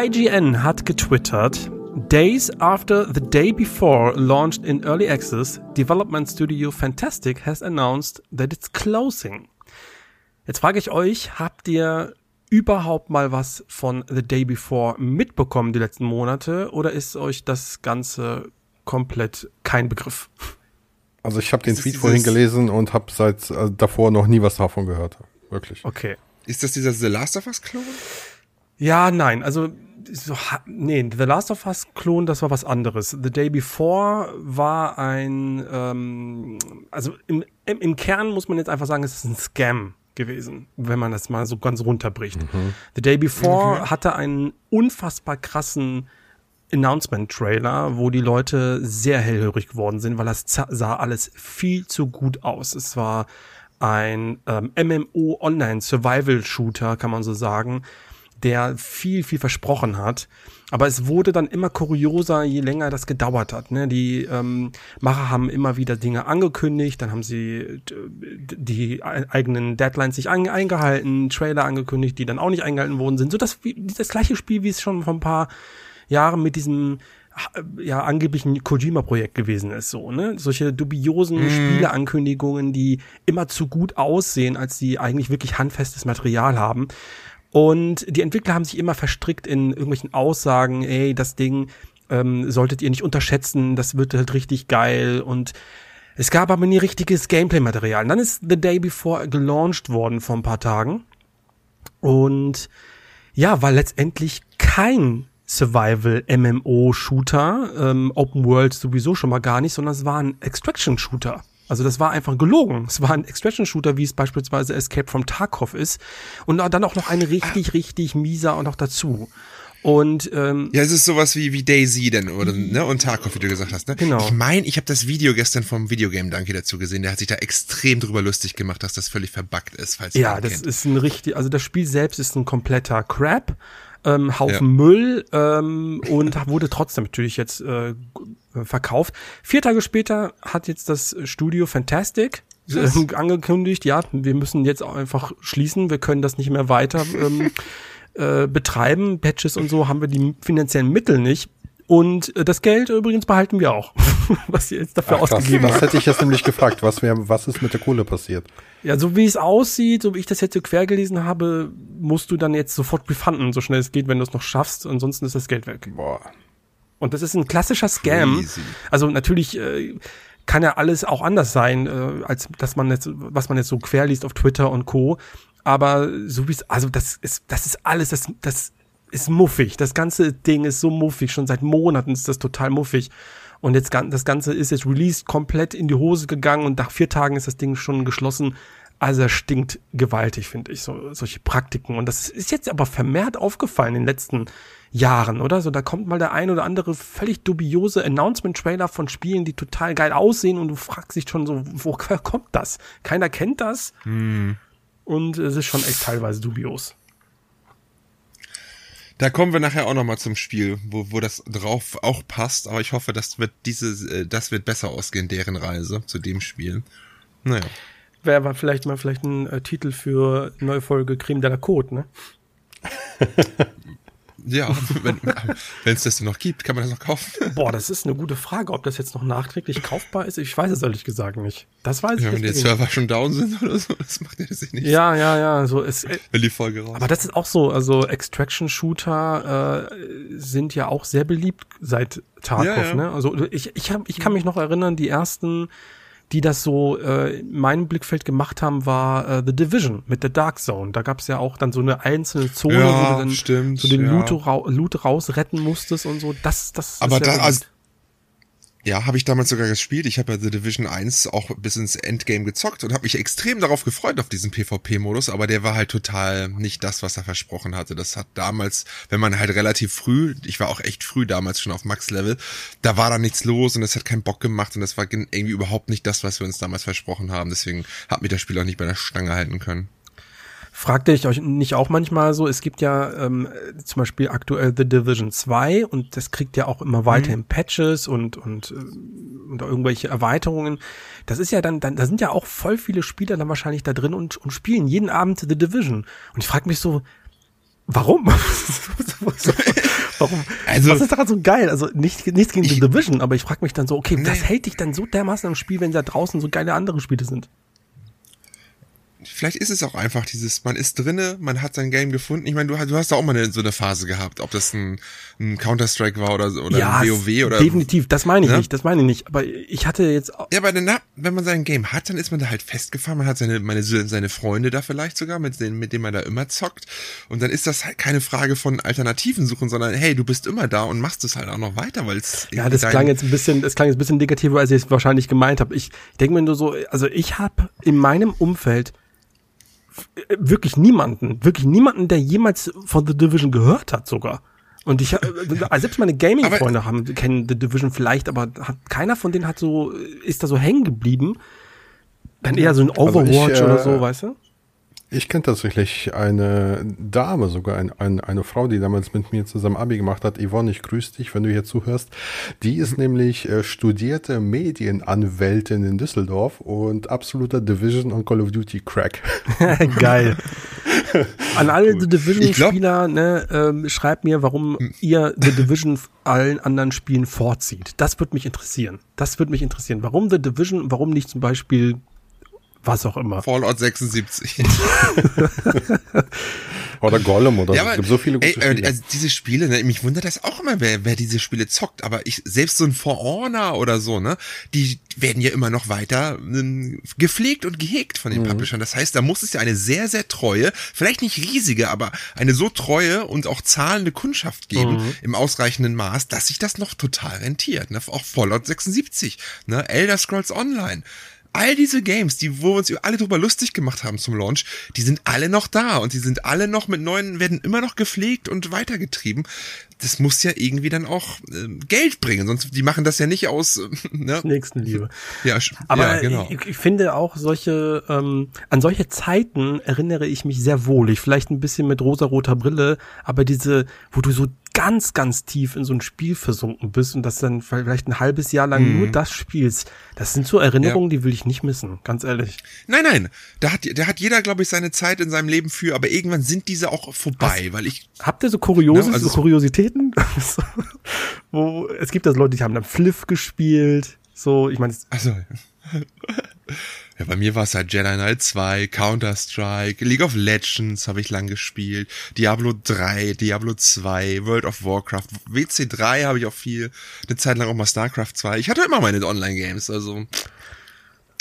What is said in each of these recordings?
IGN hat getwittert, Days after the day before launched in early access, development studio Fantastic has announced that it's closing. Jetzt frage ich euch, habt ihr überhaupt mal was von The Day Before mitbekommen die letzten Monate oder ist euch das Ganze komplett kein Begriff? Also ich habe den Tweet vorhin gelesen und habe seit äh, davor noch nie was davon gehört. Wirklich. Okay. Ist das dieser The Last of Us Klon? Ja, nein, also so, nee, The Last of Us Klon, das war was anderes. The Day Before war ein, ähm, also im, im, im Kern muss man jetzt einfach sagen, es ist ein Scam gewesen, wenn man das mal so ganz runterbricht. Mhm. The Day Before mhm. hatte einen unfassbar krassen Announcement-Trailer, wo die Leute sehr hellhörig geworden sind, weil das sah alles viel zu gut aus. Es war ein ähm, MMO-Online-Survival-Shooter, kann man so sagen, der viel, viel versprochen hat. Aber es wurde dann immer kurioser, je länger das gedauert hat. Ne? Die ähm, Macher haben immer wieder Dinge angekündigt, dann haben sie die eigenen Deadlines sich eingehalten, Trailer angekündigt, die dann auch nicht eingehalten worden sind. So das, das gleiche Spiel, wie es schon vor ein paar Jahren mit diesem ja angeblichen Kojima-Projekt gewesen ist, so, ne? Solche dubiosen mm. Spieleankündigungen, die immer zu gut aussehen, als sie eigentlich wirklich handfestes Material haben. Und die Entwickler haben sich immer verstrickt in irgendwelchen Aussagen, ey, das Ding ähm, solltet ihr nicht unterschätzen, das wird halt richtig geil und es gab aber nie richtiges Gameplay-Material. dann ist The Day Before gelauncht worden vor ein paar Tagen. Und ja, war letztendlich kein Survival-MMO-Shooter, ähm, Open World sowieso schon mal gar nicht, sondern es war ein Extraction-Shooter. Also das war einfach gelogen. Es war ein Extraction-Shooter, wie es beispielsweise Escape from Tarkov ist. Und dann auch noch ein richtig, richtig mieser und noch dazu. Und ähm, ja, es ist sowas wie wie Daisy denn oder ne und Tarkov, wie du gesagt hast. Ne? Genau. Ich meine, ich habe das Video gestern vom Videogame Danke dazu gesehen. Der hat sich da extrem drüber lustig gemacht, dass das völlig verbuggt ist. Falls ja, das kennt. ist ein richtig. Also das Spiel selbst ist ein kompletter Crap ähm, Haufen ja. Müll ähm, und wurde trotzdem natürlich jetzt äh, verkauft. Vier Tage später hat jetzt das Studio Fantastic äh, angekündigt, ja, wir müssen jetzt einfach schließen, wir können das nicht mehr weiter ähm, äh, betreiben. Patches und so haben wir die finanziellen Mittel nicht. Und äh, das Geld übrigens behalten wir auch, was sie jetzt dafür Ach, ausgegeben haben. Das hätte ich jetzt nämlich gefragt, was, wär, was ist mit der Kohle passiert? Ja, so wie es aussieht, so wie ich das jetzt so quer gelesen habe, musst du dann jetzt sofort refunden, so schnell es geht, wenn du es noch schaffst. Ansonsten ist das Geld weg. Boah. Und das ist ein klassischer Scam. Crazy. Also natürlich äh, kann ja alles auch anders sein, äh, als dass man jetzt, was man jetzt so quer liest auf Twitter und Co. Aber so wie es, also das ist, das ist alles, das, das ist muffig. Das ganze Ding ist so muffig. Schon seit Monaten ist das total muffig. Und jetzt das Ganze ist jetzt released, komplett in die Hose gegangen und nach vier Tagen ist das Ding schon geschlossen. Also er stinkt gewaltig, finde ich, so, solche Praktiken. Und das ist jetzt aber vermehrt aufgefallen in den letzten Jahren, oder? So, da kommt mal der ein oder andere völlig dubiose Announcement-Trailer von Spielen, die total geil aussehen und du fragst dich schon so, woher kommt das? Keiner kennt das. Hm. Und es ist schon echt teilweise dubios. Da kommen wir nachher auch nochmal zum Spiel, wo, wo das drauf auch passt, aber ich hoffe, das wird diese, äh, das wird besser ausgehen, deren Reise zu dem Spiel. Naja. Wäre aber vielleicht mal vielleicht ein äh, Titel für neue Folge Creme de la Côte, ne? Ja, wenn es das noch gibt, kann man das noch kaufen. Boah, das ist eine gute Frage, ob das jetzt noch nachträglich kaufbar ist. Ich weiß es ehrlich gesagt nicht. Das weiß ja, ich nicht. Wenn die Server schon down sind oder so, das macht ja das nicht. Ja, ja, ja. So ist, wenn die Folge raus. Aber das ist auch so. Also Extraction-Shooter äh, sind ja auch sehr beliebt seit Tarkov. Ja, ja. Ne? Also ich, ich, hab, ich kann mich noch erinnern, die ersten die das so äh, in meinem Blickfeld gemacht haben, war äh, The Division mit der Dark Zone. Da gab es ja auch dann so eine einzelne Zone, ja, wo du dann stimmt, so den ja. Loot, ra Loot rausretten musstest und so. Das, das Aber ist ja da, also, ja, habe ich damals sogar gespielt. Ich habe ja The Division 1 auch bis ins Endgame gezockt und habe mich extrem darauf gefreut auf diesen PvP-Modus, aber der war halt total nicht das, was er versprochen hatte. Das hat damals, wenn man halt relativ früh, ich war auch echt früh damals schon auf Max-Level, da war da nichts los und es hat keinen Bock gemacht und das war irgendwie überhaupt nicht das, was wir uns damals versprochen haben. Deswegen hat mir das Spiel auch nicht bei der Stange halten können. Fragt ihr euch nicht auch manchmal so, es gibt ja ähm, zum Beispiel aktuell The Division 2 und das kriegt ja auch immer weiterhin mhm. Patches und, und, äh, und irgendwelche Erweiterungen. Das ist ja dann, dann, da sind ja auch voll viele Spieler dann wahrscheinlich da drin und, und spielen jeden Abend The Division. Und ich frage mich so, Warum? Warum? Also, Was ist daran so geil? Also nicht, nichts gegen The Division, aber ich frage mich dann so, okay, nee. was hält dich dann so dermaßen im Spiel, wenn da draußen so geile andere Spiele sind? Vielleicht ist es auch einfach dieses, man ist drinne, man hat sein Game gefunden. Ich meine, du, du hast da auch mal eine, so eine Phase gehabt, ob das ein, ein Counter-Strike war oder, oder ja, ein WoW oder. Definitiv, das meine ich ne? nicht, das meine ich nicht. Aber ich hatte jetzt. Ja, aber dann, wenn man sein Game hat, dann ist man da halt festgefahren. Man hat seine, meine, seine Freunde da vielleicht sogar, mit denen, mit denen man da immer zockt. Und dann ist das halt keine Frage von Alternativen suchen, sondern hey, du bist immer da und machst es halt auch noch weiter, weil es. Ja, das klang jetzt ein bisschen, das klang jetzt ein bisschen negativer, als ich es wahrscheinlich gemeint habe. Ich denke mir nur so, also ich habe in meinem Umfeld wirklich niemanden, wirklich niemanden, der jemals von The Division gehört hat sogar. Und ich, äh, selbst meine Gaming-Freunde haben, kennen The Division vielleicht, aber hat, keiner von denen hat so, ist da so hängen geblieben. Dann eher so ein Overwatch also ich, äh, oder so, weißt du? Ich kenne tatsächlich eine Dame, sogar ein, ein, eine Frau, die damals mit mir zusammen Abi gemacht hat. Yvonne, ich grüße dich, wenn du hier zuhörst. Die ist nämlich äh, studierte Medienanwältin in Düsseldorf und absoluter Division und Call of Duty Crack. Geil. An alle The Division-Spieler, ne, ähm, schreibt mir, warum hm. ihr The Division allen anderen Spielen vorzieht. Das würde mich interessieren. Das würde mich interessieren. Warum The Division, warum nicht zum Beispiel was auch immer. Fallout 76. oder Gollum oder ja, so. Es gibt so viele gute ey, Spiele. Also diese Spiele, ne, mich wundert das auch immer, wer, wer diese Spiele zockt. Aber ich, selbst so ein For Honor oder so, ne, die werden ja immer noch weiter ähm, gepflegt und gehegt von den mhm. Publishern. Das heißt, da muss es ja eine sehr, sehr treue, vielleicht nicht riesige, aber eine so treue und auch zahlende Kundschaft geben mhm. im ausreichenden Maß, dass sich das noch total rentiert. Ne? Auch Fallout 76, ne? Elder Scrolls Online all diese Games, die, wo wir uns alle drüber lustig gemacht haben zum Launch, die sind alle noch da und die sind alle noch mit neuen, werden immer noch gepflegt und weitergetrieben. Das muss ja irgendwie dann auch äh, Geld bringen, sonst die machen das ja nicht aus äh, ne? Nächstenliebe. Ja, aber ja, genau. ich, ich finde auch solche ähm, an solche Zeiten erinnere ich mich sehr wohlig, vielleicht ein bisschen mit rosa-roter Brille, aber diese, wo du so ganz, ganz tief in so ein Spiel versunken bist und das dann vielleicht ein halbes Jahr lang mhm. nur das spielst, das sind so Erinnerungen, ja. die will ich nicht missen, ganz ehrlich. Nein, nein, da hat, da hat jeder, glaube ich, seine Zeit in seinem Leben für, aber irgendwann sind diese auch vorbei, Was? weil ich. Habt ihr so Kurioses, ne, also so Kuriositäten? Wo, es gibt das Leute, die haben dann Fliff gespielt, so, ich meine. Also. Ja, bei mir war es halt Jedi Knight 2, Counter-Strike, League of Legends habe ich lang gespielt, Diablo 3, Diablo 2, World of Warcraft, WC3 habe ich auch viel, eine Zeit lang auch mal StarCraft 2. Ich hatte immer meine Online-Games, also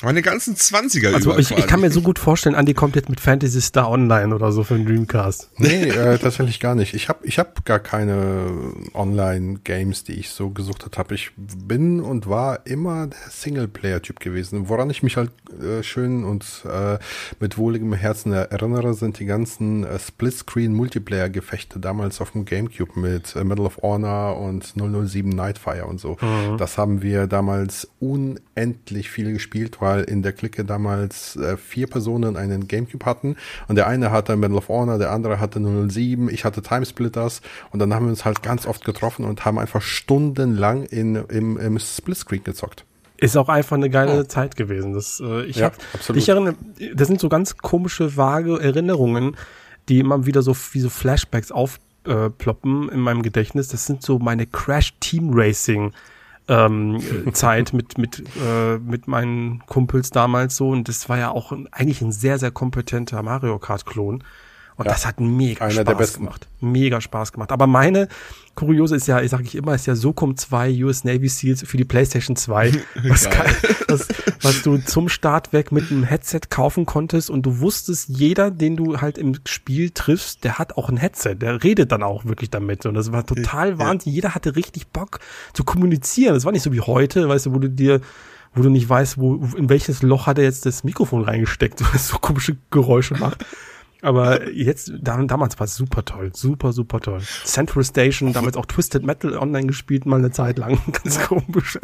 meine ganzen 20er Also ich, ich kann mir so gut vorstellen, Andy kommt jetzt mit Fantasy Star Online oder so für den Dreamcast. Nee, äh, tatsächlich gar nicht. Ich habe ich hab gar keine Online-Games, die ich so gesucht habe. Ich bin und war immer der Singleplayer-Typ gewesen. Woran ich mich halt äh, schön und äh, mit wohligem Herzen erinnere, sind die ganzen äh, Split-Screen-Multiplayer-Gefechte damals auf dem Gamecube mit äh, Medal of Honor und 007 Nightfire und so. Mhm. Das haben wir damals unendlich viel gespielt, weil in der Clique damals äh, vier Personen einen Gamecube hatten und der eine hatte Medal of Honor, der andere hatte 007, ich hatte Timesplitters und dann haben wir uns halt ganz oft getroffen und haben einfach stundenlang in, im, im Splitscreen gezockt. Ist auch einfach eine geile oh. Zeit gewesen. Das, äh, ich ja, hab, absolut. Ich erinnere, das sind so ganz komische, vage Erinnerungen, die immer wieder so wie so Flashbacks aufploppen in meinem Gedächtnis. Das sind so meine Crash Team Racing ähm, Zeit mit mit äh, mit meinen Kumpels damals so. Und das war ja auch eigentlich ein sehr sehr kompetenter Mario Kart Klon und ja, das hat mega Spaß gemacht. Mega Spaß gemacht. Aber meine Kuriose ist ja, ich sage ich immer, ist ja SOCOM 2 US Navy Seals für die PlayStation 2. Was, kann, was, was du zum Start weg mit einem Headset kaufen konntest und du wusstest, jeder, den du halt im Spiel triffst, der hat auch ein Headset. Der redet dann auch wirklich damit. Und das war total ja. Wahnsinn. Jeder hatte richtig Bock zu kommunizieren. Das war nicht so wie heute, weißt du, wo du dir wo du nicht weißt, wo, in welches Loch hat er jetzt das Mikrofon reingesteckt, was so komische Geräusche macht. Aber jetzt, damals war es super toll, super, super toll. Central Station, damals auch Twisted Metal online gespielt, mal eine Zeit lang. Ganz komisch.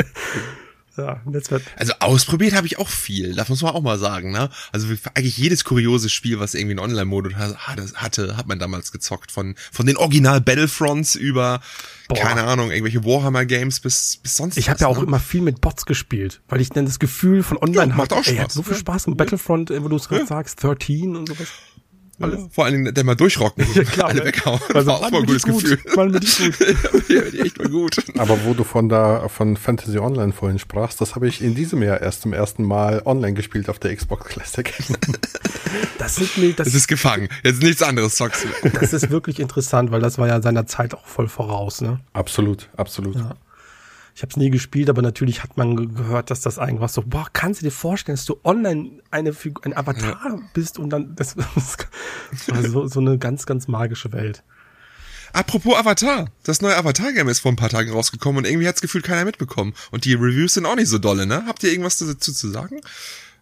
Ja, jetzt wird also ausprobiert habe ich auch viel, das muss man auch mal sagen, ne? Also eigentlich jedes kuriose Spiel, was irgendwie einen Online-Modus hatte, hat man damals gezockt. Von, von den Original Battlefronts über, Boah. keine Ahnung, irgendwelche Warhammer-Games bis, bis sonst Ich habe ja auch ne? immer viel mit Bots gespielt, weil ich dann das Gefühl von online ja, macht auch Spaß. Ey, hat so viel Spaß. Ja. Battlefront, wo du es gerade ja. sagst, 13 und sowas. Alles. Ja, vor allen Dingen, der mal durchrocken, ja, klar, alle ne? weghauen. Also, war auch mal ein gutes gut. Gefühl. Mann, bin ich gut. ja, echt mal gut. Aber wo du von da, von Fantasy Online vorhin sprachst, das habe ich in diesem Jahr erst zum ersten Mal online gespielt auf der Xbox Classic. das, ist mir, das, das ist gefangen. Jetzt nichts anderes zockst du. Das ist wirklich interessant, weil das war ja seiner Zeit auch voll voraus, ne? Absolut, absolut. Ja. Ich habe es nie gespielt, aber natürlich hat man gehört, dass das eigentlich so, boah, kannst du dir vorstellen, dass du online eine Figur, ein Avatar ja. bist und dann, das, das war so, so eine ganz, ganz magische Welt. Apropos Avatar, das neue Avatar-Game ist vor ein paar Tagen rausgekommen und irgendwie hat's gefühlt keiner mitbekommen. Und die Reviews sind auch nicht so dolle, ne? Habt ihr irgendwas dazu zu sagen?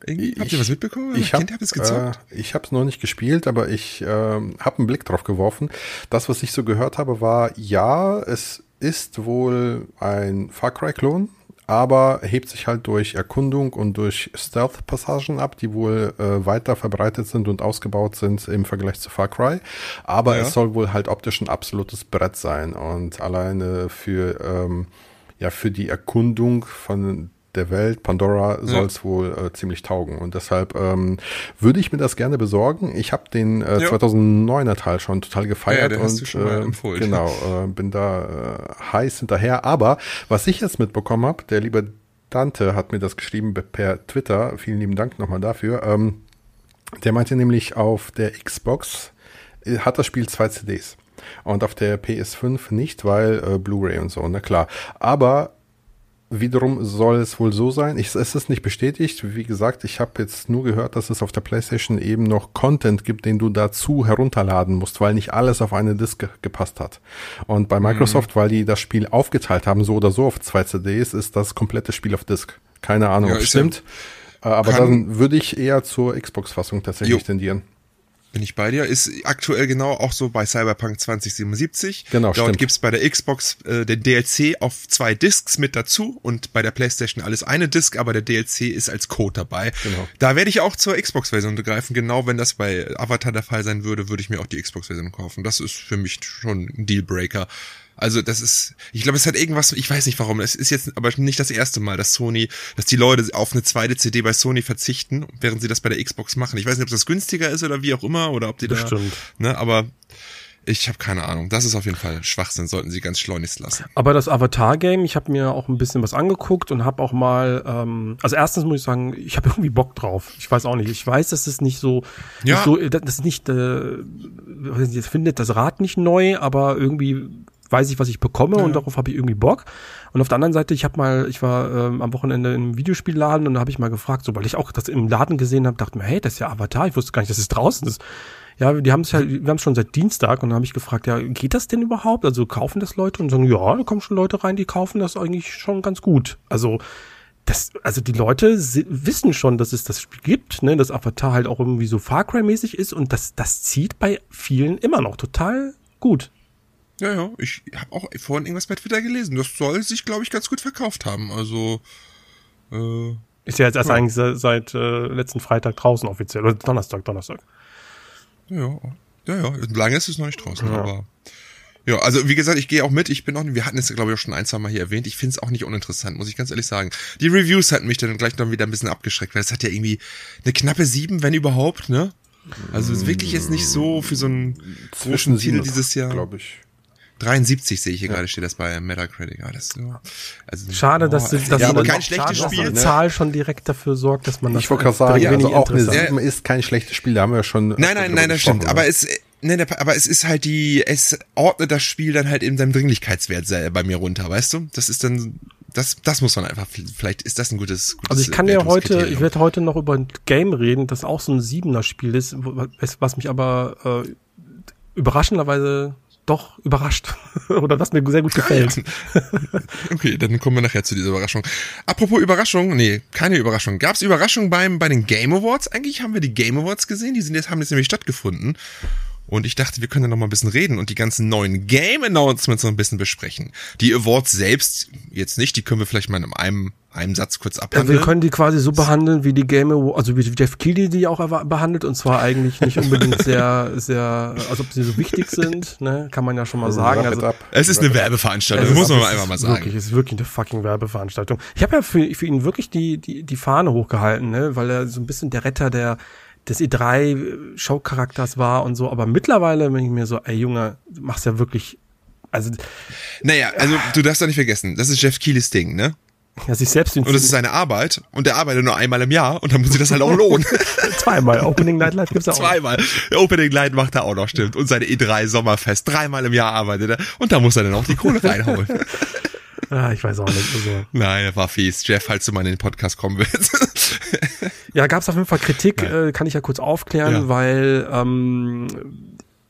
Irgendwie? Habt ihr was mitbekommen? Ich habe es gezockt. Äh, ich habe es noch nicht gespielt, aber ich äh, habe einen Blick drauf geworfen. Das, was ich so gehört habe, war ja, es ist wohl ein Far Cry-Klon, aber hebt sich halt durch Erkundung und durch Stealth-Passagen ab, die wohl äh, weiter verbreitet sind und ausgebaut sind im Vergleich zu Far Cry. Aber ja. es soll wohl halt optisch ein absolutes Brett sein und alleine für ähm, ja für die Erkundung von der Welt, Pandora, soll es ja. wohl äh, ziemlich taugen. Und deshalb ähm, würde ich mir das gerne besorgen. Ich habe den äh, 2009er Teil schon total gefeiert ja, und äh, genau äh, bin da äh, heiß hinterher. Aber was ich jetzt mitbekommen habe, der liebe Dante hat mir das geschrieben per Twitter. Vielen lieben Dank nochmal dafür. Ähm, der meinte nämlich auf der Xbox äh, hat das Spiel zwei CDs und auf der PS5 nicht, weil äh, Blu-ray und so, na klar. Aber Wiederum soll es wohl so sein. Ich, es ist nicht bestätigt. Wie gesagt, ich habe jetzt nur gehört, dass es auf der PlayStation eben noch Content gibt, den du dazu herunterladen musst, weil nicht alles auf eine Disk gepasst hat. Und bei Microsoft, mhm. weil die das Spiel aufgeteilt haben, so oder so auf zwei CDs, ist das komplette Spiel auf Disk. Keine Ahnung, ja, ob es stimmt. Ja, äh, aber dann würde ich eher zur Xbox-Fassung tatsächlich jo. tendieren. Bin ich bei dir. Ist aktuell genau auch so bei Cyberpunk 2077. Genau, Dort stimmt. gibt's bei der Xbox äh, den DLC auf zwei Discs mit dazu und bei der Playstation alles eine Disc, aber der DLC ist als Code dabei. Genau. Da werde ich auch zur Xbox-Version greifen. Genau wenn das bei Avatar der Fall sein würde, würde ich mir auch die Xbox-Version kaufen. Das ist für mich schon ein Dealbreaker. Also das ist, ich glaube, es hat irgendwas, ich weiß nicht warum, es ist jetzt aber nicht das erste Mal, dass Sony, dass die Leute auf eine zweite CD bei Sony verzichten, während sie das bei der Xbox machen. Ich weiß nicht, ob das günstiger ist oder wie auch immer, oder ob die das da, stimmt. ne, aber ich habe keine Ahnung. Das ist auf jeden Fall Schwachsinn, sollten sie ganz schleunigst lassen. Aber das Avatar-Game, ich habe mir auch ein bisschen was angeguckt und habe auch mal, ähm, also erstens muss ich sagen, ich habe irgendwie Bock drauf. Ich weiß auch nicht. Ich weiß, dass es nicht so, ja. nicht so das ist nicht, äh, ich finde das Rad nicht neu, aber irgendwie weiß ich, was ich bekomme ja. und darauf habe ich irgendwie Bock. Und auf der anderen Seite, ich habe mal, ich war ähm, am Wochenende im Videospielladen und da habe ich mal gefragt, so weil ich auch das im Laden gesehen habe, dachte mir, hey, das ist ja Avatar, ich wusste gar nicht, dass es draußen ist. Ja, die haben es ja, wir haben es schon seit Dienstag und dann habe ich gefragt, ja, geht das denn überhaupt? Also kaufen das Leute und sagen, ja, da kommen schon Leute rein, die kaufen das eigentlich schon ganz gut. Also das, also die Leute wissen schon, dass es das Spiel gibt, ne, dass Avatar halt auch irgendwie so Far Cry mäßig ist und das, das zieht bei vielen immer noch total gut. Ja, ja, ich habe auch vorhin irgendwas bei Twitter gelesen. Das soll sich, glaube ich, ganz gut verkauft haben. Also äh, ist ja jetzt erst ja. eigentlich seit, seit äh, letzten Freitag draußen offiziell oder Donnerstag, Donnerstag. Ja, ja, ja. Lange ist es noch nicht draußen, ja. aber ja, also wie gesagt, ich gehe auch mit. Ich bin auch, wir hatten es glaube ich auch schon ein, zwei Mal hier erwähnt. Ich finde es auch nicht uninteressant, muss ich ganz ehrlich sagen. Die Reviews hatten mich dann gleich noch wieder ein bisschen abgeschreckt, weil es hat ja irgendwie eine knappe sieben, wenn überhaupt, ne? Also es ist wirklich jetzt nicht so für so einen zwischen Titel dieses Jahr. Glaube ich. 73 sehe ich hier ja. gerade, steht das bei Metacritic. Ah, das, also, schade, dass, das ja, aber kein schlechtes schade, Spiel. Dass ne? Zahl schon direkt dafür sorgt, dass man das. Ich wollte gerade sagen, also auch eine 7 ist kein schlechtes Spiel, da haben wir ja schon. Nein, nein, nein, das stimmt. Aber es, nein, aber es ist halt die, es ordnet das Spiel dann halt in seinem Dringlichkeitswert bei mir runter, weißt du? Das ist dann, das, das muss man einfach, vielleicht ist das ein gutes, gutes Also ich kann ja heute, ich werde heute noch über ein Game reden, das auch so ein Siebener Spiel ist, was mich aber äh, überraschenderweise doch überrascht. Oder was mir sehr gut gefällt. okay, dann kommen wir nachher zu dieser Überraschung. Apropos Überraschung, nee, keine Überraschung. Gab es Überraschungen beim, bei den Game Awards? Eigentlich haben wir die Game Awards gesehen, die sind jetzt, haben jetzt nämlich stattgefunden. Und ich dachte, wir können da noch mal ein bisschen reden und die ganzen neuen Game Announcements noch ein bisschen besprechen. Die Awards selbst jetzt nicht, die können wir vielleicht mal in einem, einem Satz kurz abhandeln. Ja, wir können die quasi so behandeln, wie die Game Awards, also wie Jeff Keighley die auch behandelt und zwar eigentlich nicht unbedingt sehr, sehr, als ob sie so wichtig sind, ne, kann man ja schon mal sagen. Also, es ist eine Werbeveranstaltung, muss man einfach mal sagen. Wirklich, es ist wirklich eine fucking Werbeveranstaltung. Ich habe ja für, für ihn wirklich die, die, die Fahne hochgehalten, ne, weil er so ein bisschen der Retter der des E3-Show-Charakters war und so. Aber mittlerweile bin ich mir so, ey Junge, du machst ja wirklich, also Naja, also du darfst doch nicht vergessen, das ist Jeff Keelys Ding, ne? ja, sich selbst Und das ist seine Arbeit und der arbeitet nur einmal im Jahr und dann muss sich das halt auch lohnen. zweimal. Opening Night Live gibt's auch. Zweimal. Opening Light macht er auch noch, stimmt. Und seine E3 Sommerfest. Dreimal im Jahr arbeitet er. Und da muss er dann auch die Kohle reinhauen. Ah, ich weiß auch nicht. Also. Nein, er war fies. Jeff, falls du mal in den Podcast kommen willst. Ja, gab's auf jeden Fall Kritik, äh, kann ich ja kurz aufklären, Ja. weil ähm,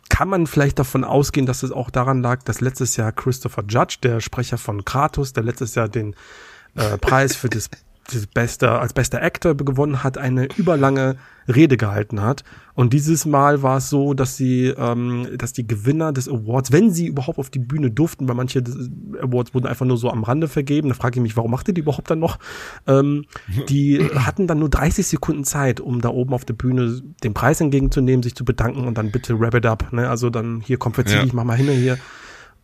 kann man vielleicht davon ausgehen, dass es auch daran lag, dass letztes Jahr Christopher Judge, der Sprecher von Kratos, der letztes Jahr den äh, Preis für das, das beste, als bester Actor gewonnen hat, eine überlange Rede gehalten hat. Und dieses Mal war es so, dass sie, ähm, dass die Gewinner des Awards, wenn sie überhaupt auf die Bühne durften, weil manche Awards wurden einfach nur so am Rande vergeben, da frage ich mich, warum macht ihr die überhaupt dann noch? Ähm, die hatten dann nur 30 Sekunden Zeit, um da oben auf der Bühne den Preis entgegenzunehmen, sich zu bedanken und dann bitte wrap it up. Ne? Also dann hier komm verzieh Ja. dich, mach mal hin hier.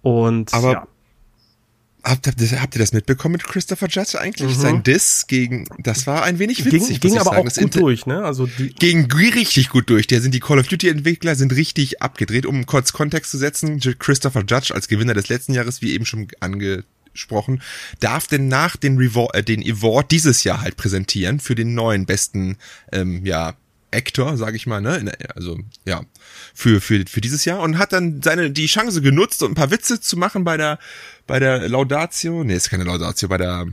Und Aber ja. Habt, habt, ihr- habt ihr das mitbekommen mit Christopher Judge eigentlich? Sein Diss gegen, das war ein wenig witzig. Mhm. ging, ging aber sagen. auch gut durch, ne? Also die, ging richtig gut durch. Der sind die Call of Duty Entwickler sind richtig abgedreht. Um kurz Kontext zu setzen, Christopher Judge als Gewinner des letzten Jahres, wie eben schon angesprochen, darf denn nach den, Reward, äh, den Award dieses Jahr halt präsentieren für den neuen besten, ähm, ja, Actor, sage ich mal, ne? Also ja, für für für dieses Jahr und hat dann seine die Chance genutzt, um ein paar Witze zu machen bei der bei der Laudatio. Nee, ist keine Laudatio, bei der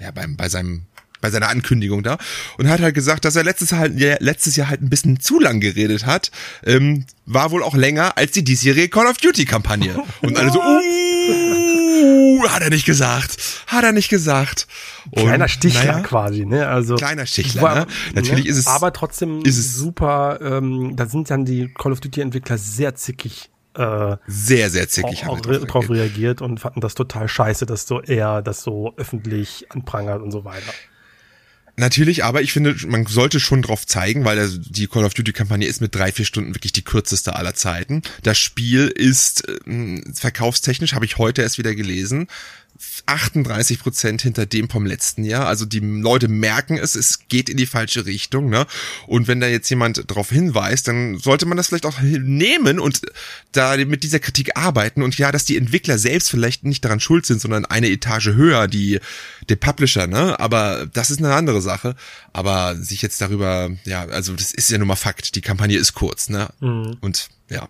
ja beim bei seinem bei seiner Ankündigung da und hat halt gesagt, dass er letztes Jahr halt, ja, letztes Jahr halt ein bisschen zu lang geredet hat. Ähm, war wohl auch länger als die diesjährige Call of Duty Kampagne. Und alle so, uh, hat er nicht gesagt, hat er nicht gesagt. Und, kleiner Stichler naja, quasi, ne? Also Kleiner Stichler, war- ne? Natürlich ist es- aber trotzdem ist es- super. Ähm, da sind dann die Call of Duty Entwickler sehr zickig. Äh, Sehr, sehr zickig. auch, auch re drauf reagiert und fanden das total scheiße, dass so er das so öffentlich anprangert und so weiter. Natürlich, aber ich finde, man sollte schon drauf zeigen, weil das- die Call of Duty Kampagne ist mit drei, vier Stunden wirklich die kürzeste aller Zeiten. Das Spiel ist ähm, verkaufstechnisch, habe ich heute erst wieder gelesen, 38 Prozent hinter dem vom letzten Jahr. Also die Leute merken es, es geht in die falsche Richtung. Ne? Und wenn da jetzt jemand darauf hinweist, dann sollte man das vielleicht auch nehmen und da mit dieser Kritik arbeiten. Und ja, dass die Entwickler selbst vielleicht nicht daran schuld sind, sondern eine Etage höher, die der Publisher, ne? Aber das ist eine andere Sache. Aber sich jetzt darüber, ja, also das ist ja nun mal Fakt. Die Kampagne ist kurz, ne? Und ja.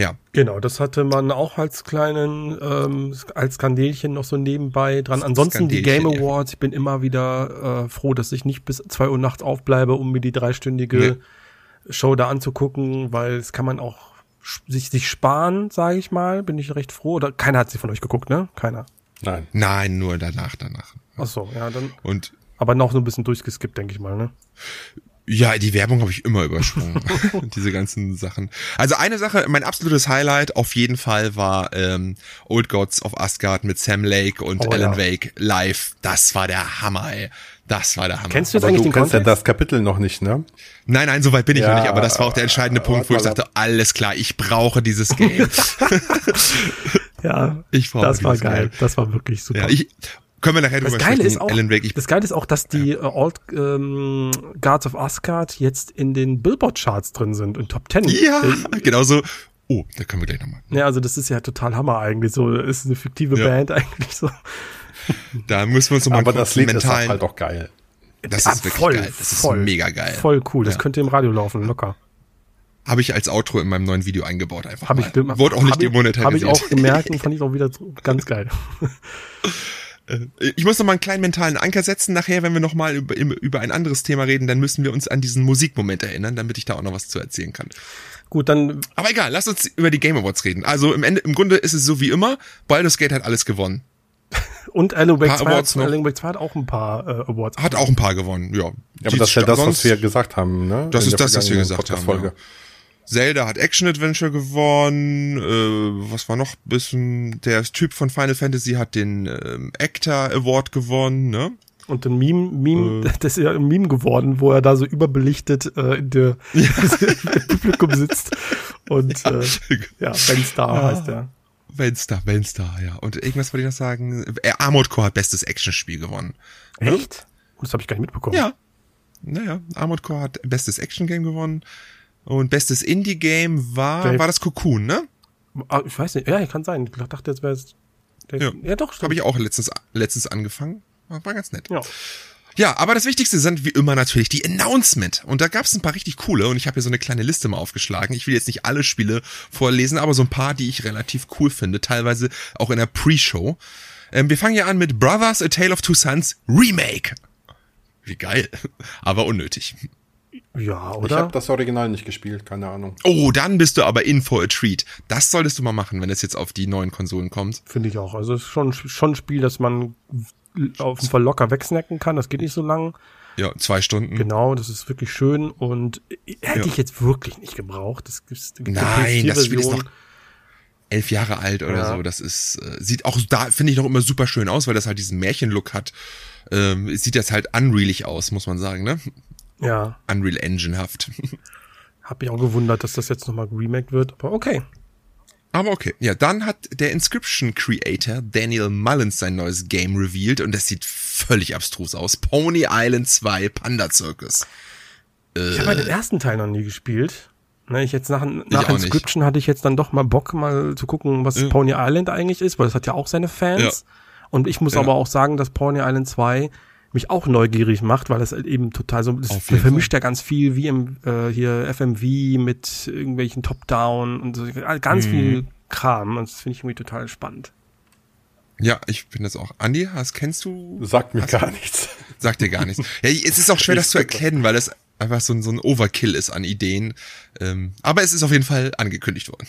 Ja. Genau, das hatte man auch als kleinen, ähm, als Skandelchen noch so nebenbei dran. Ansonsten die Game Skandelchen, ja. Awards, ich bin immer wieder äh, froh, dass ich nicht bis zwei Uhr nachts aufbleibe, um mir die dreistündige Show da anzugucken, weil es kann man auch sich, sich sparen, sage ich mal, bin ich recht froh. Oder keiner hat sie von euch geguckt, ne? Keiner. Nein. Nein, nur danach, danach. Ach so, ja, dann. Und Aber noch so ein bisschen durchgeskippt, denke ich mal, ne? Ja, die Werbung habe ich immer übersprungen. Diese ganzen Sachen. Also eine Sache, mein absolutes Highlight auf jeden Fall war ähm, Old Gods of Asgard mit Sam Lake und Oh, Alan ja. Wake live. Das war der Hammer, ey. Das war der Hammer. Kennst du jetzt Aber eigentlich du den kennst ja Kontext? das Kapitel noch nicht, ne? Nein, nein, so weit bin ich Ja, noch nicht, aber das war auch der entscheidende Punkt, wo ich sagte, alles klar, ich brauche dieses Game. Ja, Ich brauche das war geil. Game. Das war wirklich super. ja, ich, können wir nachher Das drüber Geile sprechen. ist auch, Alan Wake, ich, das Geile ist auch, dass die äh, Old ähm, Guards of Asgard jetzt in den Billboard-Charts drin sind, in Top Ten. ja, Äh, genauso. Oh, da können wir gleich nochmal. ja, also das ist ja total Hammer eigentlich. So ist eine fiktive Ja. Band eigentlich so. Da müssen wir uns nochmal Aber das Lied ist halt auch geil. das Ah, ist wirklich voll, geil. Das ist voll, mega geil. Voll cool. Das Ja. könnte im Radio laufen, locker. Habe ich als Outro in meinem neuen Video eingebaut einfach Habe ich, mal. Wurde auch nicht hab ich, demonetarisiert. Habe ich auch gemerkt und fand ich auch wieder ganz geil. Ich muss noch mal einen kleinen mentalen Anker setzen. Nachher, wenn wir noch mal über, über ein anderes Thema reden, dann müssen wir uns an diesen Musikmoment erinnern, damit ich da auch noch was zu erzählen kann. Gut, dann Aber egal, lass uns über die Game Awards reden. Also im Ende, im Grunde ist es so wie immer. Baldur's Gate hat alles gewonnen. und Alan Wake Paar 2, Awards. Alan Wake 2 hat auch ein paar äh, Awards. Hat auch ein paar gewonnen, ja. Ja, aber das ist ja das, was wir gesagt haben, ne? Das In ist das, was wir gesagt haben, Podcast-Folge. Zelda hat Action Adventure gewonnen. Äh, was war noch? Bisschen der Typ von Final Fantasy hat den ähm, Actor Award gewonnen, ne? Und ein Meme, Meme, Äh. das ist ja ein Meme geworden, wo er da so überbelichtet äh, in der im Publikum sitzt. Und äh, ja, Ben Star heißt er. Wenstar, Wenstar, ja. Und irgendwas wollte ich noch sagen. Äh, Armored Core hat bestes Actionspiel gewonnen. Echt? Das habe ich gar nicht mitbekommen. Ja. naja, Armored Core hat bestes Action-Game gewonnen. Und bestes Indie-Game war, Dave. war das Cocoon, ne? Ah, Ich weiß nicht, ja, kann sein. Ich dachte, jetzt wäre es. Ja. Ja, doch. Habe ich auch letztens, letztens angefangen. War ganz nett. Ja. Ja, aber das Wichtigste sind wie immer natürlich die Announcement. Und da gab es ein paar richtig coole und ich habe hier so eine kleine Liste mal aufgeschlagen. Ich will jetzt nicht alle Spiele vorlesen, aber so ein paar, die ich relativ cool finde, teilweise auch in der Pre-Show. Ähm, wir fangen ja an mit Brothers A Tale of Two Sons Remake. Wie geil, aber unnötig. Ja, Ich oder? habe das Original nicht gespielt, keine Ahnung. Oh, dann bist du aber in for a treat. Das solltest du mal machen, wenn es jetzt auf die neuen Konsolen kommt. Finde ich auch. Also es ist schon, schon ein Spiel, das man auf jeden Fall locker wegsnacken kann. Das geht nicht so lang. Ja, zwei Stunden. Genau, das ist wirklich schön und hätte Ja. ich jetzt wirklich nicht gebraucht. Das gibt's, Nein, das Spiel ist PS4-Version. noch elf Jahre alt oder Ja. so. Das ist, äh, sieht auch da, finde ich noch immer super schön aus, weil das halt diesen Märchenlook hat. Ähm, es sieht jetzt halt unrealig aus, muss man sagen, ne? Ja, Unreal Engine-haft. hab mich auch gewundert, dass das jetzt nochmal geremaked wird. Aber okay. Aber okay. Ja, dann hat der Inscription Creator Daniel Mullins sein neues Game revealed und das sieht völlig abstrus aus. Pony Island 2 Panda Circus. Ich habe halt den ersten Teil noch nie gespielt. Ne, ich jetzt nach, nach nicht. Inscription hatte ich jetzt dann doch mal Bock, mal zu gucken, was Ja. Pony Island eigentlich ist, weil das hat ja auch seine Fans. Ja. Und ich muss Ja. aber auch sagen, dass Pony Island 2 mich auch neugierig macht, weil es halt eben total so, das vermischt ja ganz viel wie im äh, hier FMV mit irgendwelchen Top-Down und so, ganz Mhm. viel Kram. Und das finde ich irgendwie total spannend. Ja, ich bin das auch. Andi, hast, kennst du? Sagt mir gar nichts. Sagt dir gar nichts. Ja, es ist auch schwer, das zu erkennen, weil das einfach so ein, so ein Overkill ist an Ideen. Ähm, aber es ist auf jeden Fall angekündigt worden.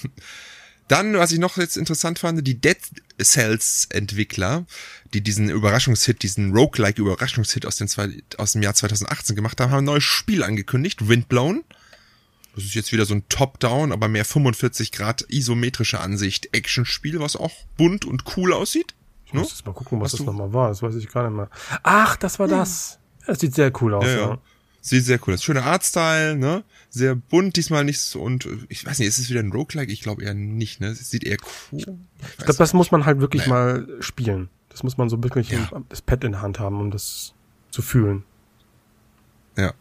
Dann, was ich noch jetzt interessant fand, die Dead Cells Entwickler, die diesen Überraschungshit, diesen Roguelike Überraschungshit aus, den zwei, aus dem Jahr 2018 gemacht haben, haben ein neues Spiel angekündigt, Windblown. Das ist jetzt wieder so ein Top-Down, aber mehr 45 Grad isometrische Ansicht Action-Spiel, was auch bunt und cool aussieht. Ich muss jetzt mal gucken, was Hast das nochmal war. Das weiß ich gar nicht mehr. Ach, das war das. Das sieht sehr cool aus, Ja, ja. ja. Sieht sehr cool aus. Schöner Artstyle, ne? Sehr bunt, diesmal nicht so und äh, ich weiß nicht, ist es wieder ein Roguelike? Ich glaube eher nicht, ne? Es sieht eher cool. Ich glaube, das muss man halt wirklich Naja. mal spielen. Das muss man so wirklich Ja. das Pad in der Hand haben, um das zu fühlen. Ja.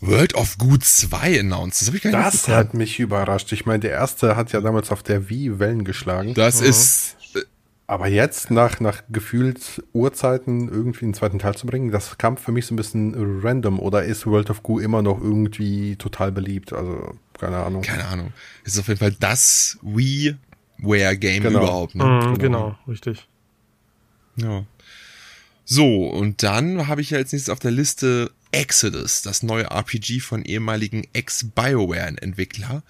World of Good 2 announced. Das habe ich gar nicht Das hat mich überrascht. Ich meine, der erste hat ja damals auf der Wii Wellen geschlagen. Das ist äh, Aber jetzt, nach, nach gefühlt Uhrzeiten irgendwie einen zweiten Teil zu bringen, das kam für mich so ein bisschen random. Oder ist World of Goo immer noch irgendwie total beliebt? Also, keine Ahnung. keine Ahnung. Es ist auf jeden Fall das WiiWare Game Genau. überhaupt, ne? Mhm, genau, richtig. Ja. So, und dann habe ich ja als nächstes auf der Liste Exodus, das neue RPG von ehemaligen Ex-BioWare-Entwickler.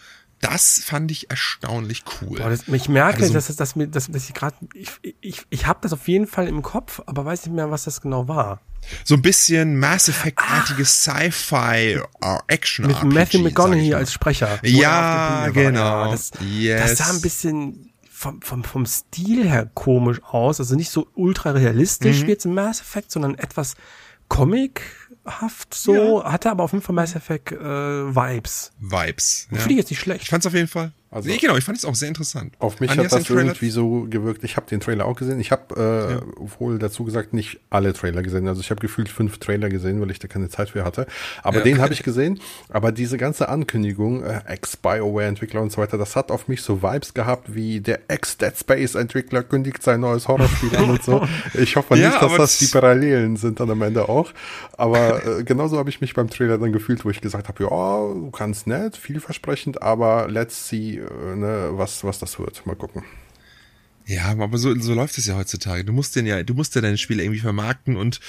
Das fand ich erstaunlich cool. Boah, das, ich merke, Also- dass, dass, mir, dass, dass ich gerade, ich, ich, ich habe das auf jeden Fall im Kopf, aber weiß nicht mehr, was das genau war. So ein bisschen Mass Effect-artiges Sci-Fi äh, Action Mit RPG, Matthew McConaughey mal. als Sprecher. Ja, genau. Ja, das, Yes. das sah ein bisschen vom, vom, vom Stil her komisch aus. Also nicht so ultra realistisch Mhm. wie jetzt im Mass Effect, sondern etwas comichaft so. Hatte aber auf jeden Fall Mass Effect äh, Vibes. Vibes. Ja. Finde ich jetzt nicht Ich schlecht. fand's auf jeden Fall. Also- nee, genau, ich fand es auch sehr interessant. Auf mich Andi, hat du das irgendwie so gewirkt. Ich habe den Trailer auch gesehen. Ich habe äh, wohl dazu gesagt nicht alle Trailer gesehen. Also ich habe gefühlt fünf Trailer gesehen, weil ich da keine Zeit für hatte. Aber Ja. den habe ich gesehen. Aber diese ganze Ankündigung, äh, Ex-BioWare-Entwickler und so weiter, das hat auf mich so Vibes gehabt, wie der Ex-Dead Space-Entwickler kündigt sein neues Horrorspiel an und so. Ich hoffe Ja, nicht, dass das die Parallelen sind dann am Ende auch. Aber äh, genauso habe ich mich beim Trailer dann gefühlt, wo ich gesagt habe, ja, ganz nett, vielversprechend, aber let's see, ne, was, was das wird. Mal gucken. Ja, aber so, so läuft es ja heutzutage. Du musst den ja, du musst ja deine Spiele irgendwie vermarkten und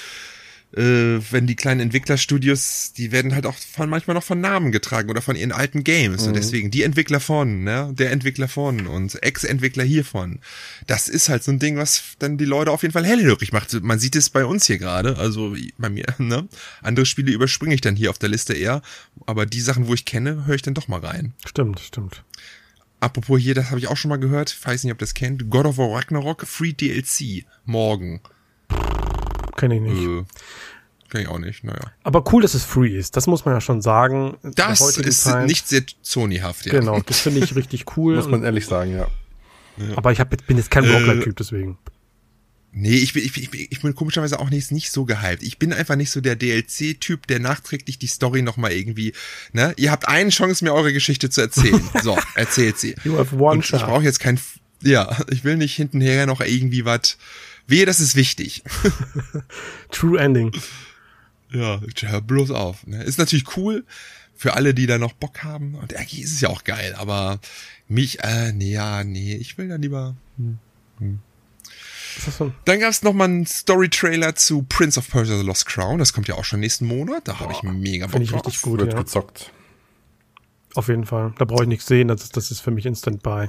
äh, wenn die kleinen Entwicklerstudios, die werden halt auch von manchmal noch von Namen getragen oder von ihren alten Games. Und deswegen die Entwickler von, ne, der Entwickler von und Ex-Entwickler hiervon. Das ist halt so ein Ding, was dann die Leute auf jeden Fall hellhörig macht. Man sieht es bei uns hier gerade, also bei mir, ne? Andere Spiele überspringe ich dann hier auf der Liste eher, aber die Sachen, wo ich kenne, höre ich dann doch mal rein. Stimmt, stimmt. Apropos hier, das habe ich auch schon mal gehört, weiß nicht, ob ihr das kennt. God of War Ragnarok Free DLC morgen. Kenne ich nicht. Äh, kann ich auch nicht, naja. Aber cool, dass es free ist. Das muss man ja schon sagen. Das ist Zeit. nicht sehr Sony-haft, ja. Genau, das finde ich richtig cool. Muss man ehrlich sagen, ja. aber ich hab, bin jetzt kein Äh, Roguelike-Typ, deswegen. Nee, ich bin, ich, bin, ich bin, ich bin komischerweise auch nicht, nicht so gehypt. Ich bin einfach nicht so der DLC-Typ, der nachträglich die Story nochmal irgendwie, ne? Ihr habt eine Chance, mir eure Geschichte zu erzählen. So, erzählt sie. You have one Und ich shot. brauche jetzt kein, ja, ich will nicht hintenher noch irgendwie was, wehe, das ist wichtig. True Ending. Ja, hör bloß auf. Ne? Ist natürlich cool für alle, die da noch Bock haben. Und eigentlich ist es ja auch geil, aber mich, äh, nee, ja, nee, ich will dann lieber. Was ist Dann gab's noch mal einen Story-Trailer zu Prince of Persia The Lost Crown. Das kommt ja auch schon nächsten Monat. Da habe ich mega Bock Finde ich drauf. richtig gut, Wird ja. gezockt. Auf jeden Fall. Da brauche ich nichts sehen, das ist, das ist für mich Instant Buy.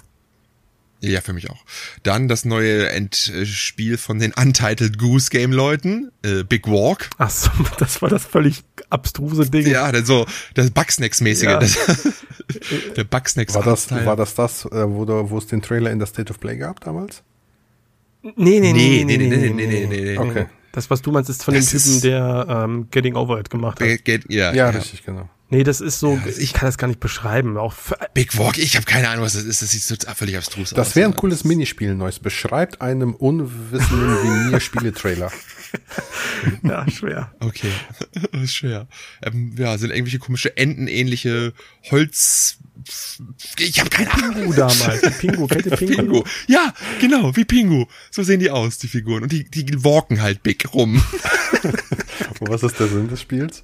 Ja, für mich auch. Dann das neue Endspiel von den Untitled Goose Game Leuten, äh, Big Walk. Ach so, das war das völlig abstruse Ding. Ja, das so das Bugsnacks-mäßige. Ja. Das, der Bugsnacks War das, war das das, äh, wo, du, wo es den Trailer in der State of Play gab damals? Nee, nee, nee, Nee, nee, nee, nee, nee, nee, nee, nee, nee. Okay. Das, was du meinst, ist von Das dem Typen, der ähm, Getting Over It gemacht hat. Geht- ja, Ja, ja. richtig, genau. Nee, das ist so, Ja, ich kann das gar nicht beschreiben. Auch für, Big Walk, ich habe keine Ahnung, was das ist. Das sieht so völlig abstrus aus. Das wäre ein cooles Minispiel, Neues. Beschreibt einem Unwissenden wie mir Spieletrailer. ja, schwer. Okay, ist schwer. Ähm, ja, sind irgendwelche komische entenähnliche Holz. Ich habe keine Ahnung. Pingu damals. Die Pingu, kennt ihr Pingu? Pingu. Ja, genau, wie Pingu. So sehen die aus, die Figuren. Und die, die walken halt big rum. Und was ist der Sinn des Spiels?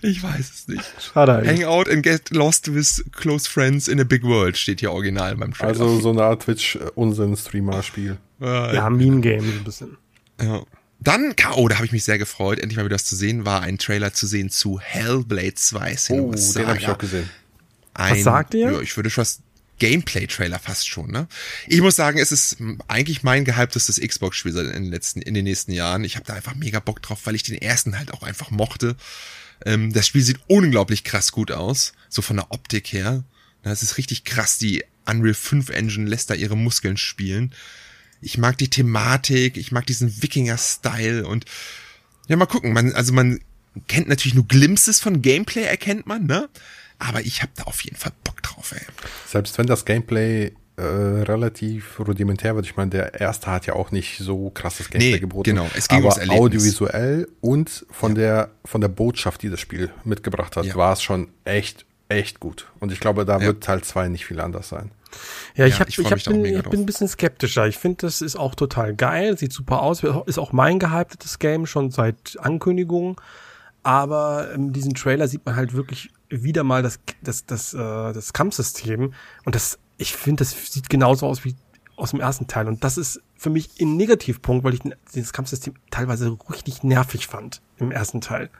Ich weiß es nicht. Schade eigentlich. Hang out and get lost with close friends in a big world steht hier original beim Trailer. Also so eine Art Twitch-Unsinn-Streamer-Spiel. äh, Ja, Meme-Game so ein bisschen. Ja. Dann, oh, da habe ich mich sehr gefreut, endlich mal wieder was zu sehen, war ein Trailer zu sehen zu Hellblade 2 Oh, den habe ich auch gesehen. Ein, sagt ihr? Ja, ich würde schon Gameplay-Trailer fast schon, ne? Ich muss sagen, es ist eigentlich mein gehyptestes Xbox-Spiel in den letzten, in den nächsten Jahren. Ich habe da einfach mega Bock drauf, weil ich den ersten halt auch einfach mochte. Ähm, das Spiel sieht unglaublich krass gut aus, so von der Optik her. Das ist richtig krass, die Unreal 5 Engine lässt da ihre Muskeln spielen. Ich mag die Thematik, ich mag diesen Wikinger-Style und ja, mal gucken. Man, also man kennt natürlich nur Glimpses von Gameplay, erkennt man, ne? Aber ich habe da auf jeden Fall Bock drauf, ey. Selbst wenn das Gameplay äh, relativ rudimentär wird, ich meine, der erste hat ja auch nicht so krasses Gameplay Nee, geboten. genau. Es ging aber ums Erlebnis. audiovisuell und von der von der Botschaft, die das Spiel mitgebracht hat, Ja. war es schon echt echt gut. Und ich glaube, da Ja. wird Teil 2 nicht viel anders sein. Ja, ich, Ja, hab, ich ich, hab bin, ich bin ein bisschen skeptischer. Ich finde, das ist auch total geil, sieht super aus, ist auch mein gehyptetes Game schon seit Ankündigung. Aber in diesem Trailer sieht man halt wirklich wieder mal das, das, das, äh, das Kampfsystem. Und das, ich finde, das sieht genauso aus wie aus dem ersten Teil. Und das ist für mich ein Negativpunkt, weil ich dieses Kampfsystem teilweise richtig nervig fand im ersten Teil.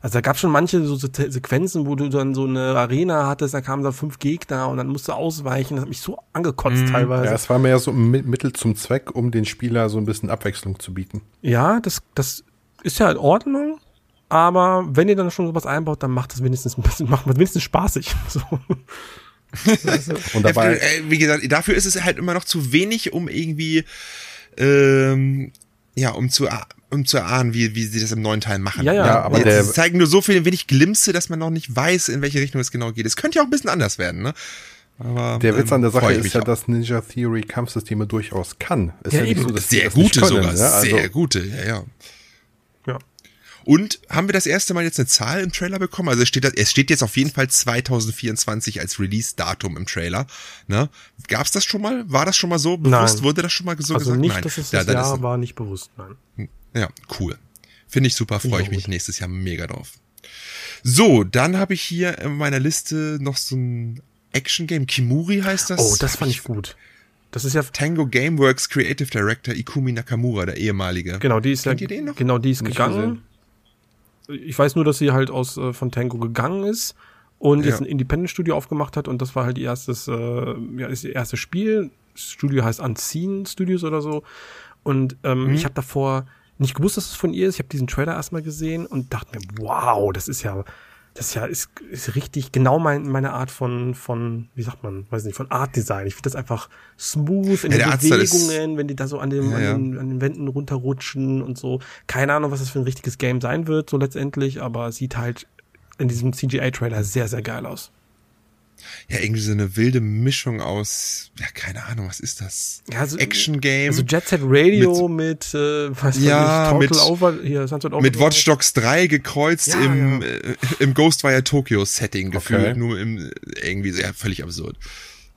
Also da gab schon manche so Se- Sequenzen, wo du dann so eine Arena hattest, da kamen da fünf Gegner und dann musst du ausweichen. Das hat mich so angekotzt teilweise. Ja, es war mehr so ein Mi- Mittel zum Zweck, um den Spieler so ein bisschen Abwechslung zu bieten. Ja, das, das ist ja in Ordnung. Aber wenn ihr dann schon sowas einbaut, dann macht das wenigstens ein bisschen, macht man wenigstens spaßig. So. Und dabei, äh, wie gesagt, dafür ist es halt immer noch zu wenig, um irgendwie, ähm, ja, um zu, ah- um zu erahnen, wie, wie sie das im neuen Teil machen. Ja, ja. Ja, aber Sie der- zeigen nur so viel wenig Glimpse, dass man noch nicht weiß, in welche Richtung es genau geht. Es könnte ja auch ein bisschen anders werden, ne? Aber, der Witz an der ähm, Sache ist ja, auch. dass Ninja Theory Kampfsysteme durchaus kann. Ist Ja, ja, nicht eben. so, sehr das nicht gute können, sogar, ja? Also, sehr gute, ja. Ja. Und haben wir das erste Mal jetzt eine Zahl im Trailer bekommen? Also es steht, es steht jetzt auf jeden Fall 2024 als Release-Datum im Trailer. Ne? Gab es das schon mal? War das schon mal so bewusst? Nein. Wurde das schon mal so Also gesagt? nicht, Nein. dass es ja, das Jahr ist, war, nicht bewusst, nein. ja, cool. Finde ich super, freue ich mich gut. nächstes Jahr mega drauf. So, dann habe ich hier in meiner Liste noch so ein Action-Game. Kimuri heißt das. Oh, das fand ich gut. Das ist ja, Tango Gameworks Creative Director Ikumi Nakamura, der ehemalige. genau, die ist ja, Kennt ihr den noch? genau, die ist Nicht gegangen. Ich weiß nur, dass sie halt aus äh, von Tango gegangen ist und jetzt Ja. ein Independent-Studio aufgemacht hat und das war halt ihr erstes, äh, ja, ist ihr erstes Spiel. Das Studio heißt Unseen Studios oder so. Und ähm, Mhm. ich habe davor nicht gewusst, dass es von ihr ist. Ich habe diesen Trailer erstmal gesehen und dachte mir, wow, das ist ja, das ist ja ist, ist richtig genau mein, meine Art von, von, wie sagt man, weiß nicht, von Art Design. Ich finde das einfach smooth in Ja, den Bewegungen, wenn die da so an, dem, Ja, an, den, an den Wänden runterrutschen und so. Keine Ahnung, was das für ein richtiges Game sein wird, so letztendlich, aber es sieht halt in diesem CGI-Trailer sehr, sehr geil aus. Ja irgendwie so eine wilde Mischung aus, ja, keine Ahnung, was ist das? Ja, so- Action-Game. Also Jet Set Radio mit, äh, was Ja, ich, mit- Over, hier, Sunset mit Overdrive. Watch Dogs 3 gekreuzt Ja, im, ja. Äh, im Ghostwire Tokyo Setting gefühlt, Okay. nur im, äh, irgendwie sehr völlig absurd.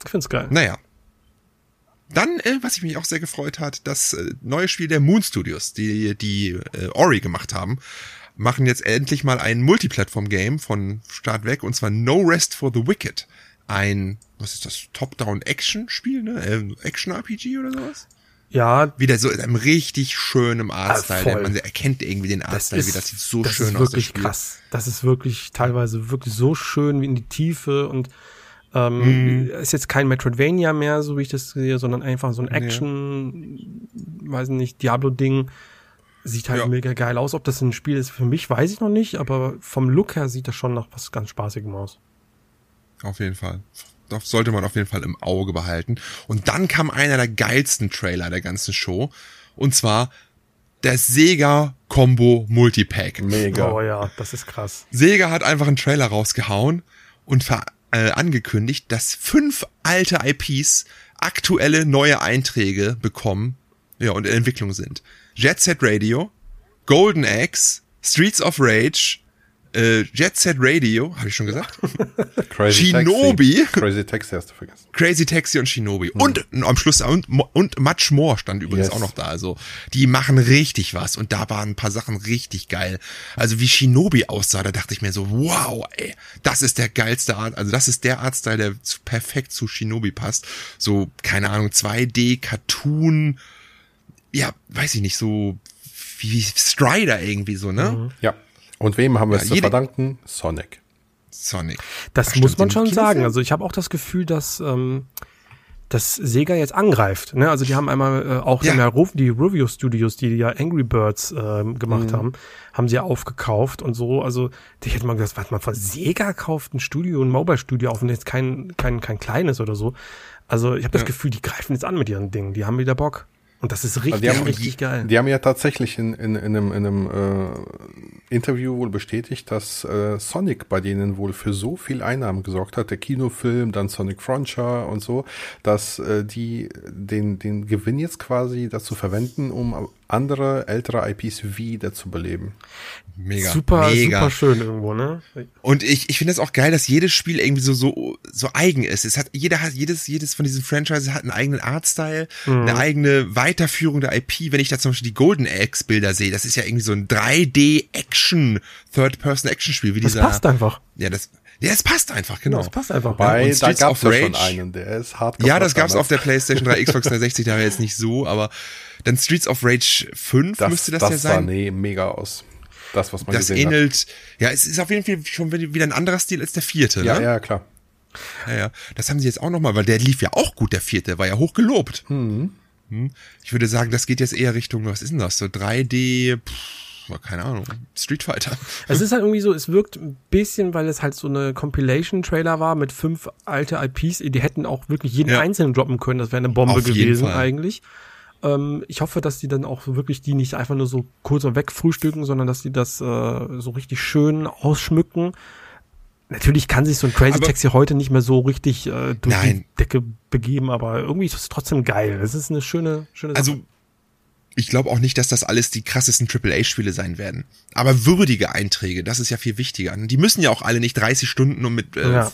Ich find's geil. Naja. Dann, äh, was ich mich auch sehr gefreut hat, das äh, neue Spiel der Moon Studios, die die äh, Ori gemacht haben, machen jetzt endlich mal ein Multiplattform-Game von Start weg, und zwar No Rest for the Wicked. Ein, was ist das, Top-Down-Action-Spiel, ne? Äh, Action-RPG oder sowas? Ja, Wieder so in einem richtig schönen Artstyle, Ah, voll. der man erkennt irgendwie den Artstyle, ist, wie das sieht so das schön ist aus. das wirklich Spiel. krass. Das ist wirklich teilweise wirklich so schön wie in die Tiefe und ähm, Mhm. ist jetzt kein Metroidvania mehr, so wie ich das sehe, sondern einfach so ein Action, weiß nicht, Diablo-Ding. Sieht halt Ja. mega geil aus. Ob das ein Spiel ist für mich, weiß ich noch nicht, aber vom Look her sieht das schon nach was ganz Spaßigem aus. Auf jeden Fall. Das sollte man auf jeden Fall im Auge behalten. Und dann kam einer der geilsten Trailer der ganzen Show. Und zwar der Sega Combo Multipack. Mega. Oh ja, das ist krass. Sega hat einfach einen Trailer rausgehauen und ver äh, angekündigt, dass fünf alte IPs aktuelle neue Einträge bekommen ja, und in Entwicklung sind. Jet Set Radio, Golden Axe, Streets of Rage, äh, Jet Set Radio, habe ich schon gesagt? Crazy Shinobi. Taxi. Crazy Taxi hast du vergessen. Crazy Taxi und Shinobi. Und am Schluss, und, und Much More stand übrigens Yes. auch noch da. Also, die machen richtig was. Und da waren ein paar Sachen richtig geil. Also, wie Shinobi aussah, da dachte ich mir so, wow, ey, das ist der geilste Art, also das ist der Artstyle, der perfekt zu Shinobi passt. So, keine Ahnung, 2D, Cartoon, ja, weiß ich nicht, so wie, wie Strider irgendwie so, ne? Ja. Und wem haben wir Ja, es zu verdanken? Sonic. Sonic. Das Ach, muss man schon sagen. Also ich habe auch das Gefühl, dass ähm, dass Sega jetzt angreift. Ne? Also die haben einmal äh, auch Ja. in der Ru die Review Studios, die ja Angry Birds ähm, gemacht haben, haben sie ja aufgekauft und so. Also ich hätte mal gesagt, warte mal, von Sega kauft ein Studio, ein Mobile Studio auf und jetzt kein kein kein kleines oder so. Also ich habe das Ja. Gefühl, die greifen jetzt an mit ihren Dingen. Die haben wieder Bock. Und das ist richtig, die haben- richtig geil. Die haben ja tatsächlich in, in, in einem, in einem äh, Interview wohl bestätigt, dass äh, Sonic bei denen wohl für so viel Einnahmen gesorgt hat, der Kinofilm, dann Sonic Frontier und so, dass äh, die den, den Gewinn jetzt quasi dazu verwenden, um andere ältere IPs wieder zu beleben. Mega. super, mega. super schön irgendwo, ne? Und ich, ich finde es auch geil, dass jedes Spiel irgendwie so, so, so eigen ist. Es hat, jeder hat, jedes, jedes von diesen Franchises hat einen eigenen Artstyle, eine eigene Weiterführung der IP. Wenn ich da zum Beispiel die Golden Axe Bilder sehe, das ist ja irgendwie so ein 3D-Action, Third-Person-Action-Spiel, wie Das dieser. passt einfach. Ja, das, ja, es passt einfach, genau. Das passt einfach. Weil und da Streets gab of es ja schon Rage. einen, der ist hart Ja, das gab's auf damals. der PlayStation 3, Xbox 360, da jetzt nicht so, aber dann Streets of Rage 5 das, müsste das, das ja sah sein. nee, mega aus. Das, was man das gesehen ähnelt, ja, es ist auf jeden Fall schon wieder ein anderer Stil als der vierte, hat. Ja, ne? ja, klar. Ja, ja. Das haben sie jetzt auch nochmal, weil der lief ja auch gut, der vierte, der war ja hoch gelobt. Mhm. Hm. Ich würde sagen, das geht jetzt eher Richtung, was ist denn das? So 3D, pff, keine Ahnung, Street Fighter. Es ist halt irgendwie so, es wirkt ein bisschen, weil es halt so eine Compilation-Trailer war mit fünf alte IPs, die hätten auch wirklich jeden Ja. einzelnen droppen können, das wäre eine Bombe Auf gewesen eigentlich. Ähm, ich hoffe, dass die dann auch wirklich die nicht einfach nur so kurz weg frühstücken, sondern dass die das äh, so richtig schön ausschmücken. Natürlich kann sich so ein Crazy Aber- Taxi heute nicht mehr so richtig äh, durch Nein. die Decke begeben, aber irgendwie ist es trotzdem geil. Es ist eine schöne, schöne Sache. Also, ich glaube auch nicht, dass das alles die krassesten AAA-Spiele sein werden. Aber würdige Einträge, das ist ja viel wichtiger. Die müssen ja auch alle nicht 30 Stunden und mit äh, Ja.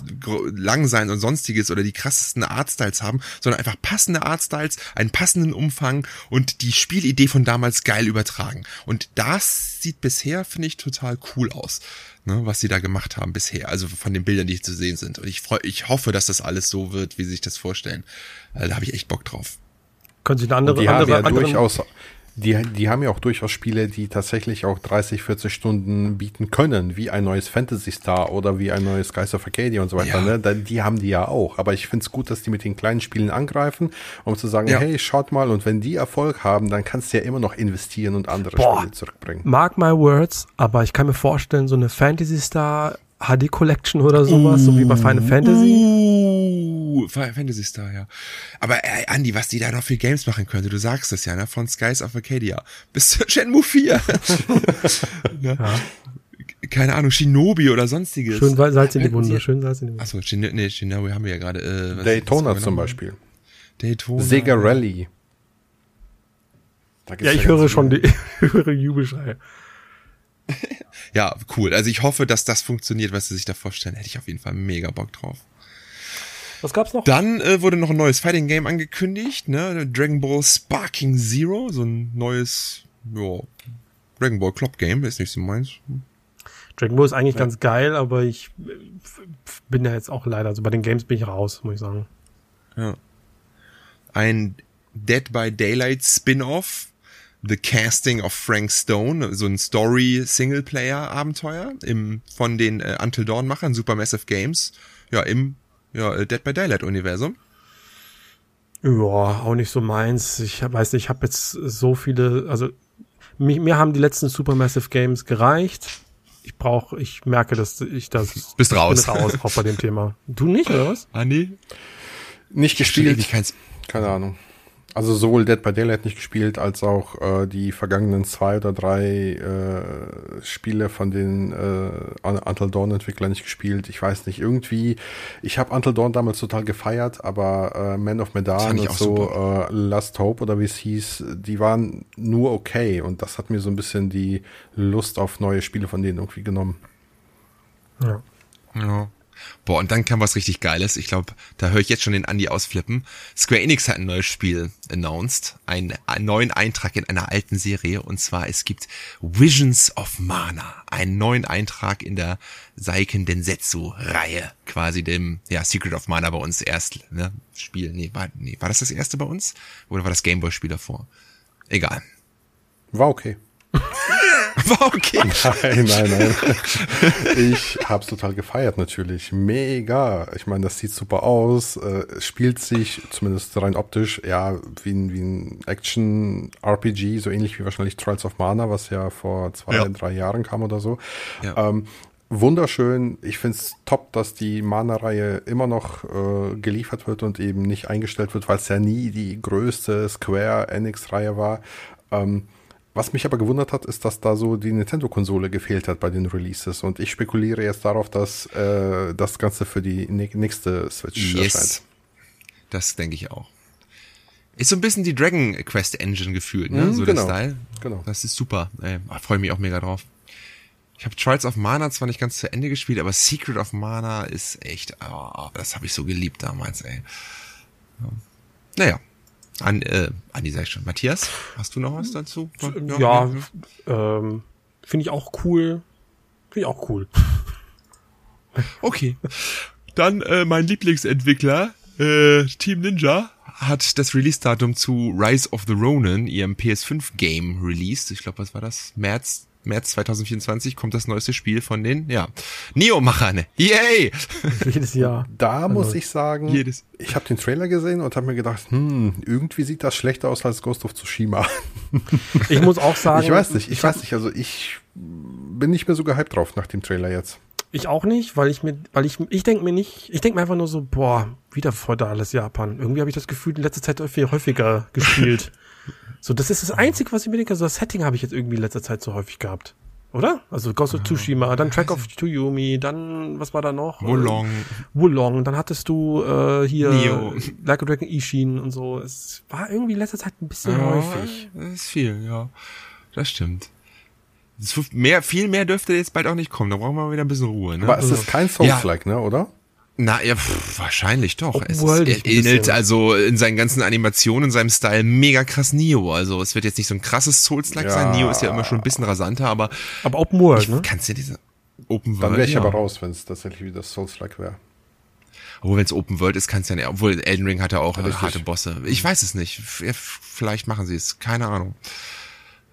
lang sein und sonstiges oder die krassesten Artstyles haben, sondern einfach passende Artstyles, einen passenden Umfang und die Spielidee von damals geil übertragen. Und das sieht bisher, finde ich, total cool aus, ne, was sie da gemacht haben bisher. Also von den Bildern, die zu sehen sind. Und ich freue, ich hoffe, dass das alles so wird, wie sie sich das vorstellen. Äh, Da habe ich echt Bock drauf. Können Sie eine andere, die haben andere, ja andere durchaus, die, die haben ja auch durchaus Spiele, die tatsächlich auch 30, 40 Stunden bieten können, wie ein neues Fantasy Star oder wie ein neues Geist of Arcadia und so weiter. Ja. Ne? Die haben die ja auch. Aber ich finde es gut, dass die mit den kleinen Spielen angreifen, um zu sagen, Ja. hey, schaut mal, und wenn die Erfolg haben, dann kannst du ja immer noch investieren und andere Boah. Spiele zurückbringen. Mark my words, aber ich kann mir vorstellen, so eine Fantasy Star HD Collection oder sowas, so wie bei Final Fantasy. Uh, Fa- Fantasy Star, ja. Aber ey, Andi, was die da noch für Games machen könnte, du sagst es ja, ne? Von Skies of Arcadia bis zu Shenmue 4. ne? keine Ahnung, Shinobi oder sonstiges. Schön Salz in die Wunde, schön Salz in die Wunde. Achso, Shin nee, Shinobi haben wir ja gerade. Äh, was- Daytona was zum genau? Beispiel. Daytona. Sega Rally. Ja, ich höre schon die höre Jubelschreie. Ja, cool. Also ich hoffe, dass das funktioniert, was sie sich da vorstellen. Hätte ich auf jeden Fall mega Bock drauf. Was gab's noch? Dann äh, wurde noch ein neues Fighting Game angekündigt, ne? Dragon Ball Sparking Zero, so ein neues, ja, Dragon Ball Club Game, ist nicht so meins. Dragon Ball ist eigentlich ganz geil, aber ich bin ja jetzt auch leider, also bei den Games bin ich raus, muss ich sagen. Ja. Ein Dead by Daylight Spin-off, The Casting of Frank Stone, so ein Story-Singleplayer-Abenteuer im von den äh, Until Dawn-Machern, Supermassive Games, ja, im ja, äh, Dead by Daylight-Universum. Ja, auch nicht so meins. Ich weiß nicht, ich habe jetzt so viele, also mir, mir haben die letzten Supermassive Games gereicht. Ich brauche, ich merke, dass ich das Bist ich raus. bin raus auch bei dem Thema. Du nicht oder was? Ah, nee? Nicht gespielt. ewig keins. Keine Ahnung. Also sowohl Dead by Daylight nicht gespielt, als auch äh, die vergangenen zwei oder drei äh, Spiele von den äh, Un- Until Dawn Entwicklern nicht gespielt. Ich weiß nicht, irgendwie, ich habe Until Dawn damals total gefeiert, aber äh, Man of Medan und so äh, Last Hope oder wie es hieß, die waren nur okay und das hat mir so ein bisschen die Lust auf neue Spiele von denen irgendwie genommen. Ja. Ja. Boah, und dann kam was richtig Geiles. Ich glaube, da höre ich jetzt schon den Andi ausflippen. Square Enix hat ein neues Spiel announced. Ein, einen neuen Eintrag in einer alten Serie. Und zwar, es gibt Visions of Mana. Einen neuen Eintrag in der Seiken Densetsu-Reihe. Quasi dem, ja, Secret of Mana bei uns erst, ne, Spiel. Nee, war, nee, war das das erste bei uns? Oder war das Gameboy-Spiel davor? Egal. War okay. War okay. Nein, nein, nein. Ich hab's total gefeiert natürlich. Mega. Ich meine, das sieht super aus. Äh, es spielt sich, zumindest rein optisch, ja, wie ein, wie ein Action-RPG, so ähnlich wie wahrscheinlich Trials of Mana, was ja vor zwei, Ja. drei Jahren kam oder so. Ja. Ähm, wunderschön. Ich find's top, dass die Mana-Reihe immer noch äh, geliefert wird und eben nicht eingestellt wird, weil es ja nie die größte Square Enix-Reihe war. Ähm, was mich aber gewundert hat, ist, dass da so die Nintendo-Konsole gefehlt hat bei den Releases. Und ich spekuliere jetzt darauf, dass äh, das Ganze für die nächste Switch Yes. erscheint. Das denke ich auch. Ist so ein bisschen die Dragon Quest Engine gefühlt, ne? Mhm, so genau. der Style. Genau. Das ist super. Ey, freue mich auch mega drauf. Ich habe Trials of Mana zwar nicht ganz zu Ende gespielt, aber Secret of Mana ist echt, oh, das habe ich so geliebt damals, ey. Ja. Naja. An, äh, Andi sag ich schon. Matthias, hast du noch was dazu? Ja, ähm, finde ich auch cool. Finde ich auch cool. Okay. Dann äh, mein Lieblingsentwickler, äh, Team Ninja, hat das Release-Datum zu Rise of the Ronin, ihrem PS5-Game, released. Ich glaube, was war das? März, März 2024 kommt das neueste Spiel von den, ja, Neo-Machern. Yay! Jedes Jahr. Da muss Also, ich sagen, jedes- ich habe den Trailer gesehen und habe mir gedacht, hm, irgendwie sieht das schlechter aus als Ghost of Tsushima. Ich muss auch sagen. ich weiß nicht, ich hab- weiß nicht, also ich bin nicht mehr so gehypt drauf nach dem Trailer jetzt. Ich auch nicht, weil ich mir, weil ich, ich denke mir nicht, ich denke mir einfach nur so, boah, wieder feudales Japan. Irgendwie habe ich das Gefühl, in letzter Zeit viel häufiger gespielt. so, das ist das Einzige, was ich mir denke, so das Setting habe ich jetzt irgendwie in letzter Zeit so häufig gehabt. Oder? Also Ghost of Tsushima, dann Track of Tuyumi, dann, was war da noch? Wulong. Äh, Wulong, dann hattest du äh, hier Neo. Like a Dragon Ishin und so. Es war irgendwie in letzter Zeit ein bisschen häufig. Das ist viel, ja. Das stimmt. Das Mehr, viel mehr dürfte jetzt bald auch nicht kommen. Da brauchen wir mal wieder ein bisschen Ruhe, ne? Aber es ist kein Souls-like, ne, oder? Na ja, pff, wahrscheinlich doch. Open Es ist, worldig er ähnelt also in seinen ganzen Animationen, in seinem Style mega krass Neo. Also es wird jetzt nicht so ein krasses Souls-like Ja. sein. Neo ist ja immer schon ein bisschen rasanter, aber Aber Open World, ich ne? kann's ja diese Open World. Dann wäre ich ja. aber raus, wenn es tatsächlich wieder Souls-like wäre. Obwohl, wenn es Open World ist, kann's ja nicht. Obwohl Elden Ring hat ja auch Richtig. harte Bosse. Ich weiß es nicht. Vielleicht machen sie es. Keine Ahnung.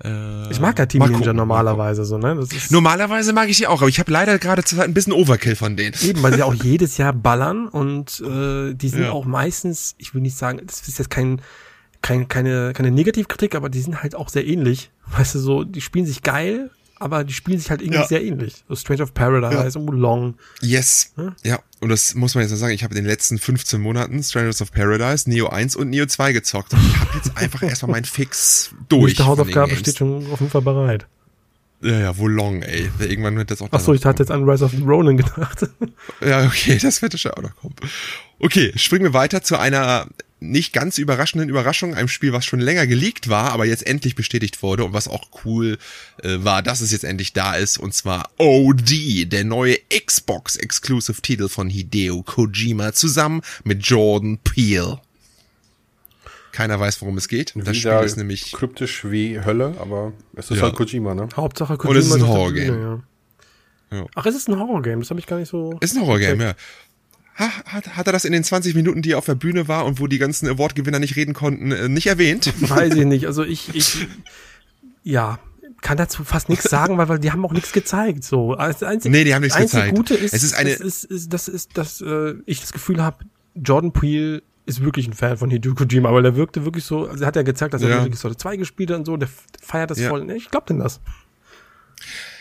Äh, Ich mag ja Team Ninja normalerweise so, ne? Normalerweise mag ich die auch, aber ich habe leider gerade zur Zeit ein bisschen Overkill von denen. Eben, weil sie auch jedes Jahr ballern und äh, die sind Ja. auch meistens, ich will nicht sagen, das ist jetzt kein, kein, keine, keine Negativkritik, aber die sind halt auch sehr ähnlich. Weißt du, so, die spielen sich geil, aber die spielen sich halt irgendwie Ja. sehr ähnlich. So Strange of Paradise und Wulong. Yes. Hm? Ja, und das muss man jetzt mal sagen, ich habe in den letzten 15 Monaten Strangers of Paradise, Neo 1 und Neo 2 gezockt. Und ich habe jetzt einfach erstmal meinen Fix durch. Den Hausaufgabe steht schon auf jeden Fall bereit. Ja, ja, Wolong, ey. Irgendwann wird das auch Achso, ich hatte jetzt an Rise of the Ronin gedacht. Ja, okay, das wird schon auch noch kommen. Okay, springen wir weiter zu einer nicht ganz überraschenden Überraschung, einem Spiel, was schon länger geleakt war, aber jetzt endlich bestätigt wurde und was auch cool äh, war, dass es jetzt endlich da ist, und zwar OD, der neue Xbox-Exclusive-Titel von Hideo Kojima zusammen mit Jordan Peele. Keiner weiß, worum es geht. Das Spiel ist nämlich kryptisch wie Hölle, aber es ist Ja. halt Kojima, ne? Hauptsache Kojima Und es ist ein Horrorgame. Ja. Ach, es ist ein Horrorgame, das habe ich gar nicht so. Ist ein Horrorgame, ja. Ha, hat, hat er das in den 20 Minuten, die er auf der Bühne war und wo die ganzen Award-Gewinner nicht reden konnten, äh, nicht erwähnt? Weiß ich nicht. Also ich, ich ja, kann dazu fast nichts sagen, weil, weil die haben auch nichts gezeigt. So, das einzige, Nee, die haben nichts das einzige gezeigt. Gute ist, Es ist eine- das ist, ist, das ist, dass äh, ich das Gefühl habe, Jordan Peele ist wirklich ein Fan von Hideo Kojima, aber der wirkte wirklich so, also er hat ja gezeigt, dass er Ja. wirklich so 2 gespielt hat und so, der feiert das Ja. voll. Ich glaub denn das.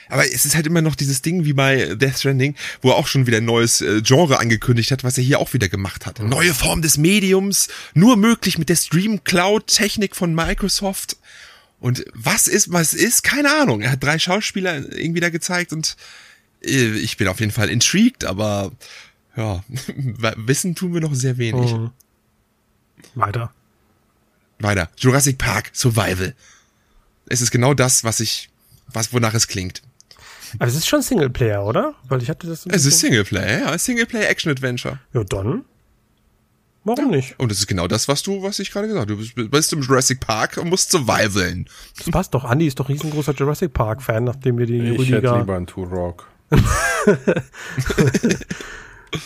Aber es ist halt immer noch dieses Ding wie bei Death Stranding, wo er auch schon wieder ein neues äh, Genre angekündigt hat, was er hier auch wieder gemacht hat. Neue Form des Mediums, nur möglich mit der Stream Cloud Technik von Microsoft. Und was ist, was ist, keine Ahnung. Er hat drei Schauspieler irgendwie da gezeigt und äh, ich bin auf jeden Fall intrigued, aber ja, wissen tun wir noch sehr wenig. Mhm. Weiter. Weiter. Jurassic Park Survival. Es ist genau das, was ich, was, wonach es klingt. Aber es ist schon Singleplayer, oder? Weil ich hatte das. Es ist Singleplayer, ja, Singleplayer Action Adventure. Ja, dann. Warum nicht? Und es ist genau das, was du, was ich gerade gesagt habe. Du bist, bist im Jurassic Park und musst survivalen. Das passt doch. Andi ist doch riesengroßer Jurassic Park-Fan, nachdem wir die Ich hätte Rüdiger. lieber einen Turok.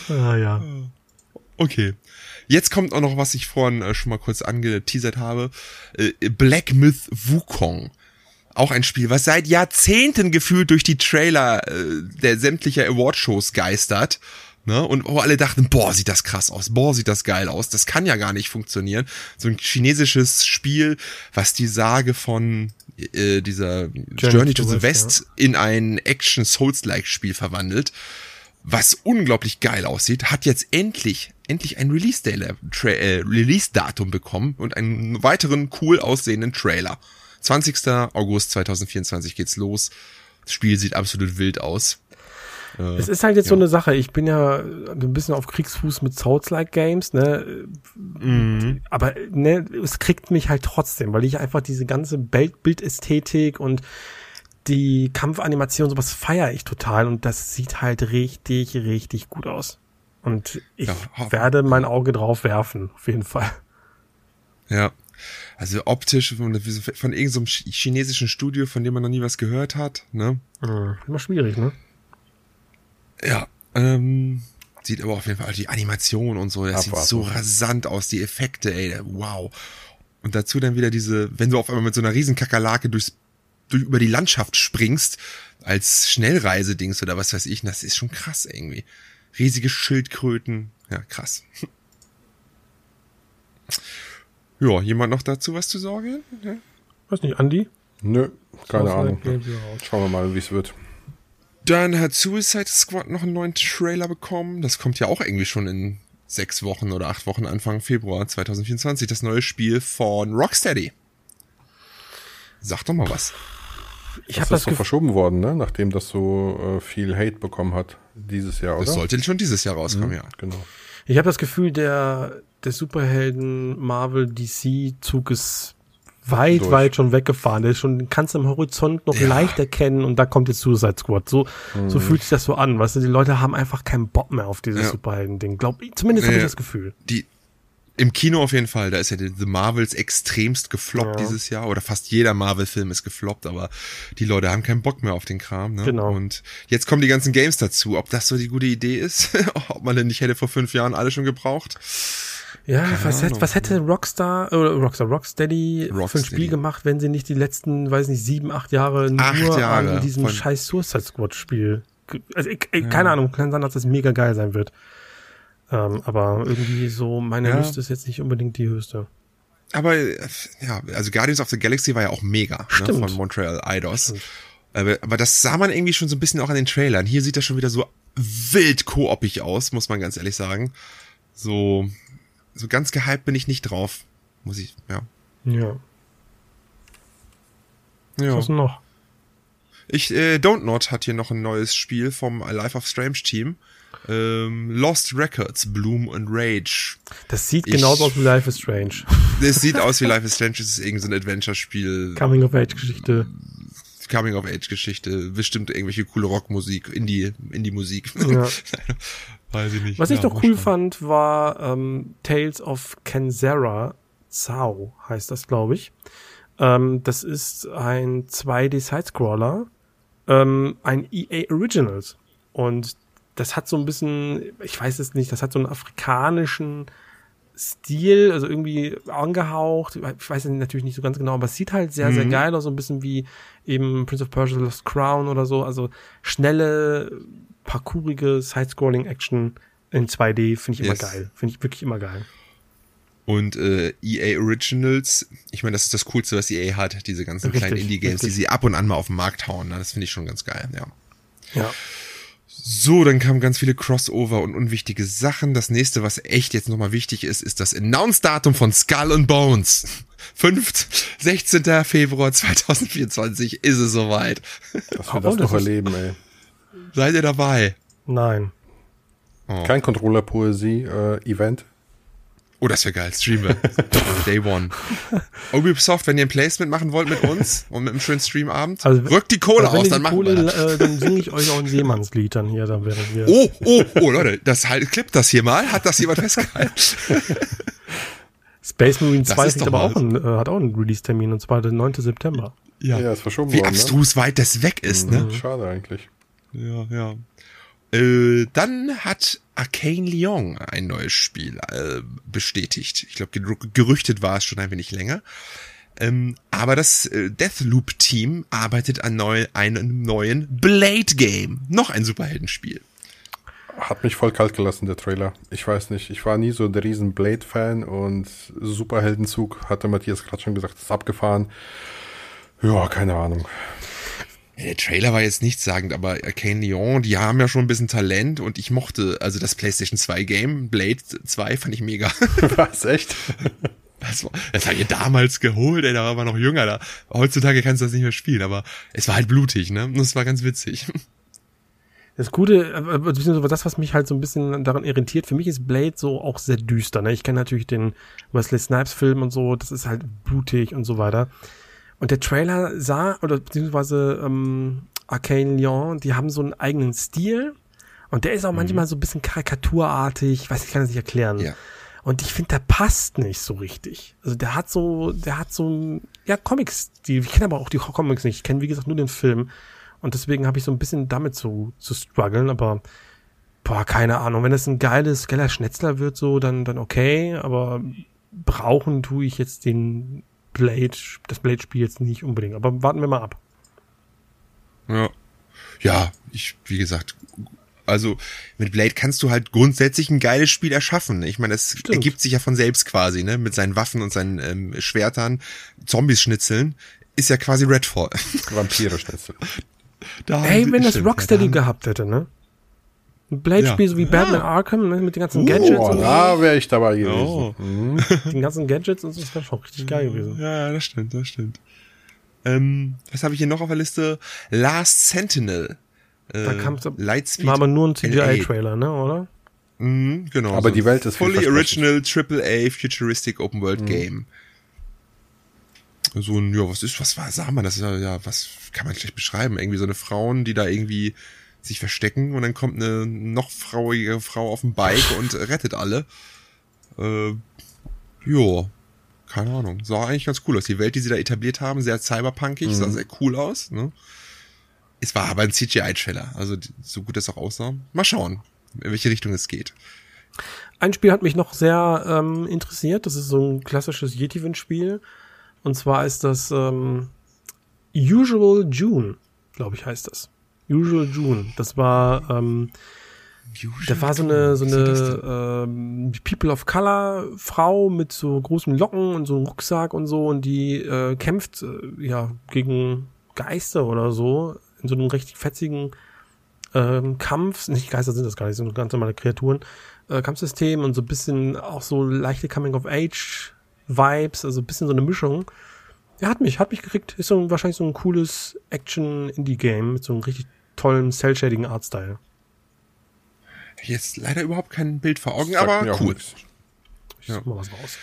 Ah, ja. Okay. Jetzt kommt auch noch, was ich vorhin äh, schon mal kurz angeteasert habe. Äh, Black Myth Wukong. Auch ein Spiel, was seit Jahrzehnten gefühlt durch die Trailer äh, der sämtlicher Award-Shows geistert. Ne? Und wo alle dachten, boah, sieht das krass aus, boah, sieht das geil aus. Das kann ja gar nicht funktionieren. So ein chinesisches Spiel, was die Sage von äh, dieser Journey, to, the West in ein Action-Souls-like-Spiel verwandelt was unglaublich geil aussieht, hat jetzt endlich, endlich ein Release-Datum äh, Release bekommen und einen weiteren cool aussehenden Trailer. 20. August 2024 geht's los. Das Spiel sieht absolut wild aus. Es ist halt jetzt so eine Sache. Ich bin ja ein bisschen auf Kriegsfuß mit Souls-like Games, ne? Aber ne, es kriegt mich halt trotzdem, weil ich einfach diese ganze Bild Bildästhetik und die Kampfanimation, sowas feiere ich total und das sieht halt richtig, richtig gut aus. Und ich Ja, werde mein Auge drauf werfen, auf jeden Fall. Ja. Also optisch von, von irgendeinem so chinesischen Studio, von dem man noch nie was gehört hat, ne? Hm, Immer schwierig, ne? Ja, ähm, sieht aber auf jeden Fall die Animation und so, das Abwarten. sieht so rasant aus, die Effekte, ey, wow. Und dazu dann wieder diese, wenn du auf einmal mit so einer riesen Kakerlake durchs, durch, über die Landschaft springst, als Schnellreisedings oder was weiß ich, das ist schon krass irgendwie. Riesige Schildkröten, ja, krass. Ja, jemand noch dazu was zu sagen? Ja. Weiß nicht, Andi? Nö, keine Ahnung. Schauen wir mal, wie es wird. Dann hat Suicide Squad noch einen neuen Trailer bekommen. Das kommt ja auch irgendwie schon in sechs Wochen oder acht Wochen Anfang Februar 2024. Das neue Spiel von Rocksteady. Sag doch mal was. Ich Das habe das ist so verschoben worden, ne? Nachdem das so äh, viel Hate bekommen hat dieses Jahr, oder? Das sollte schon dieses Jahr rauskommen, ja. Genau. ich habe das Gefühl, der der Superhelden Marvel DC Zug ist weit, Durch. weit schon weggefahren. Der ist schon, kannst du am Horizont noch Ja. leicht erkennen und da kommt jetzt Suicide Squad. So, so fühlt sich das so an. Weißt du, die Leute haben einfach keinen Bock mehr auf dieses Ja. Superhelden-Ding. Glaub ich, zumindest habe ich Ja. das Gefühl. Die, im Kino auf jeden Fall, da ist ja die The Marvels extremst gefloppt Ja. dieses Jahr. Oder fast jeder Marvel-Film ist gefloppt, aber die Leute haben keinen Bock mehr auf den Kram. Ne? Genau. Und jetzt kommen die ganzen Games dazu. Ob das so die gute Idee ist? Ob man denn nicht hätte vor fünf Jahren alle schon gebraucht? Ja, was, hätte, was hätte Rockstar, oder Rockstar, Rocksteady für ein Rocksteady. Spiel gemacht, wenn sie nicht die letzten, weiß nicht, sieben, acht Jahre nur Acht Jahre an diesem scheiß Suicide Squad Spiel. Also ich, ich, keine Ahnung, kann sein, dass das mega geil sein wird. Ähm, aber irgendwie so, meine Ja. Lust ist jetzt nicht unbedingt die höchste. Aber äh, ja, also Guardians of the Galaxy war ja auch mega ne, Stimmt. von Montreal Eidos. Aber, aber das sah man irgendwie schon so ein bisschen auch an den Trailern. Hier sieht das schon wieder so wild koopig aus, muss man ganz ehrlich sagen. So, so ganz gehypt bin ich nicht drauf. Muss ich, ja. Ja. ja. Was denn noch? Ich, äh, Don't Not hat hier noch ein neues Spiel vom Life of Strange Team. Ähm, Lost Records, Bloom and Rage. Das sieht genauso aus wie Life is Strange. Das sieht aus wie Life is Strange, es ist irgendein so Adventure-Spiel. Coming of Age Geschichte. Coming of Age Geschichte, bestimmt irgendwelche coole Rockmusik, Indie, Indie-Musik. Ja. Weiß ich nicht. Was ich Ja, noch mal cool fand, war ähm, Tales of Kenzera Zao, heißt das, glaube ich. Ähm, das ist ein 2D-Sidescroller, ähm, ein EA Originals. Und das hat so ein bisschen, ich weiß es nicht, das hat so einen afrikanischen Stil, also irgendwie angehaucht. Ich weiß es natürlich nicht so ganz genau, aber es sieht halt sehr, sehr Mhm. geil aus, so ein bisschen wie eben Prince of Persia Lost Crown oder so. Also schnelle, parkourige Side-Scrolling-Action in 2D finde ich immer Yes. geil. Finde ich wirklich immer geil. Und äh, EA Originals, ich meine, das ist das Coolste, was EA hat, diese ganzen Richtig, kleinen Indie-Games, die sie ab und an mal auf den Markt hauen. Ne? Das finde ich schon ganz geil, ja. Ja. So, dann kamen ganz viele Crossover und unwichtige Sachen. Das nächste, was echt jetzt nochmal wichtig ist, ist das Announce-Datum von Skull and Bones. 5. 16. Februar 2024 ist es soweit. Dass Oh, wir das das noch erleben, ey. Seid ihr dabei? Nein. Oh, Kein Controller-Poesie-Event. oh das wäre geil. Streamen wir. Day One. Ubisoft, wenn ihr ein Placement machen wollt mit uns und mit einem schönen Streamabend, Also, rückt die Kohle wenn aus, dann machen Kohle, wir das. äh, dann singe ich euch auch ein Seemannslied dann hier, dann während wir. Oh, oh, oh, Leute, das halt, klippt das hier mal. Hat das jemand festgehalten? Space Marine Das 2 ist aber auch einen, äh, hat auch einen Release-Termin und zwar den 9. September. Ja, ist verschoben Wie worden, abstrus weit das weg ist, ne? ne? Schade eigentlich. Ja, ja. Äh, dann hat Arcane Lyon ein neues Spiel äh, bestätigt. Ich glaube, gerüchtet war es schon ein wenig länger. Ähm, aber das äh, Deathloop-Team arbeitet an neu, einem neuen Blade-Game. Noch ein Superheldenspiel. Hat mich voll kalt gelassen, der Trailer. Ich weiß nicht, ich war nie so der riesen Blade-Fan und Superheldenzug, hatte Matthias gerade schon gesagt, ist abgefahren. Ja, keine Ahnung. Der Trailer war jetzt nichtssagend, aber Arcane Lyon, die haben ja schon ein bisschen Talent und ich mochte, also das PlayStation 2 Game, Blade 2 fand ich mega. Was, echt? Das, war, das habe ich damals geholt, ey, da war man noch jünger. Da. Heutzutage kannst du das nicht mehr spielen, aber es war halt blutig, ne? Und es war ganz witzig. Das Gute, äh, beziehungsweise das, was mich halt so ein bisschen daran irritiert, für mich ist Blade so auch sehr düster. Ne? Ich kenne natürlich den Wesley Snipes Film und so, das ist halt blutig und so weiter. Und der Trailer sah, oder beziehungsweise ähm, Arcane Lyon, die haben so einen eigenen Stil und der ist auch manchmal so ein bisschen karikaturartig, ich weiß, ich kann das nicht erklären. Ja. Und ich finde, der passt nicht so richtig. Also der hat so, der hat so ein, ja, Comics-Stil. Ich kenne aber auch die Comics nicht. Ich kenne, wie gesagt, nur den Film. Und deswegen habe ich so ein bisschen damit zu, zu strugglen, aber boah, keine Ahnung. Wenn es ein geiles, geiler Schnetzler wird, so, dann, dann okay, aber brauchen tue ich jetzt den Blade, das Blade-Spiel jetzt nicht unbedingt. Aber warten wir mal ab. Ja. Ja, ich, wie gesagt, also mit Blade kannst du halt grundsätzlich ein geiles Spiel erschaffen. Ich meine, es Stimmt. ergibt sich ja von selbst quasi, ne? Mit seinen Waffen und seinen ähm, Schwertern, Zombies schnitzeln, ist ja quasi Redfall. Vampire-Schnitzel. Da Ey, wenn das Rocksteady gehabt hätte, ne? Ein Blade-Spiel Ja. so wie Batman Arkham, ne? Mit den ganzen Gadgets Oh, und so. da wäre ich dabei gewesen. Oh. Mhm. den ganzen Gadgets und so, das wäre schon richtig geil gewesen. Ja, ja, das stimmt, das stimmt. Ähm, was habe ich hier noch auf der Liste? Last Sentinel. Äh, Da kam's- Lightspeed. War aber nur ein. CGI-Trailer, ne, oder? Mhm, genau. Aber die Welt ist Fully original AAA Futuristic Open Mhm. World Game. So ein, ja, was ist, was war, sag mal, das ist ja, ja, was kann man schlecht beschreiben? Irgendwie so eine Frauen, die da irgendwie sich verstecken und dann kommt eine noch frauige Frau auf dem Bike und rettet alle. Äh, ja, keine Ahnung. Sah eigentlich ganz cool aus. Die Welt, die sie da etabliert haben, sehr cyberpunkig, sah sehr cool aus, ne? Es war aber ein CGI-Trailer, also so gut das auch aussah. Mal schauen, in welche Richtung es geht. Ein Spiel hat mich noch sehr ähm, interessiert. Das ist so ein klassisches Yetiven-Spiel. Und zwar ist das ähm, Usual June, glaube ich, heißt das. Usual June. Das war, ähm, da war so eine, so eine ähm, People of Color Frau mit so großen Locken und so einem Rucksack und so und die äh, kämpft äh, ja gegen Geister oder so in so einem recht fetzigen ähm, Kampf, nicht Geister sind das gar nicht, sind ganz normale Kreaturen, äh, Kampfsystem und so ein bisschen auch so leichte Coming-of-Age-Vibes, also ein bisschen so eine Mischung. Er hat mich, hat mich gekriegt. Ist so ein, wahrscheinlich so ein cooles Action-Indie-Game mit so einem richtig tollen cell-shadigen Artstyle. Jetzt leider überhaupt kein Bild vor Augen, Sagt aber cool. Ich Ja. such mal was raus.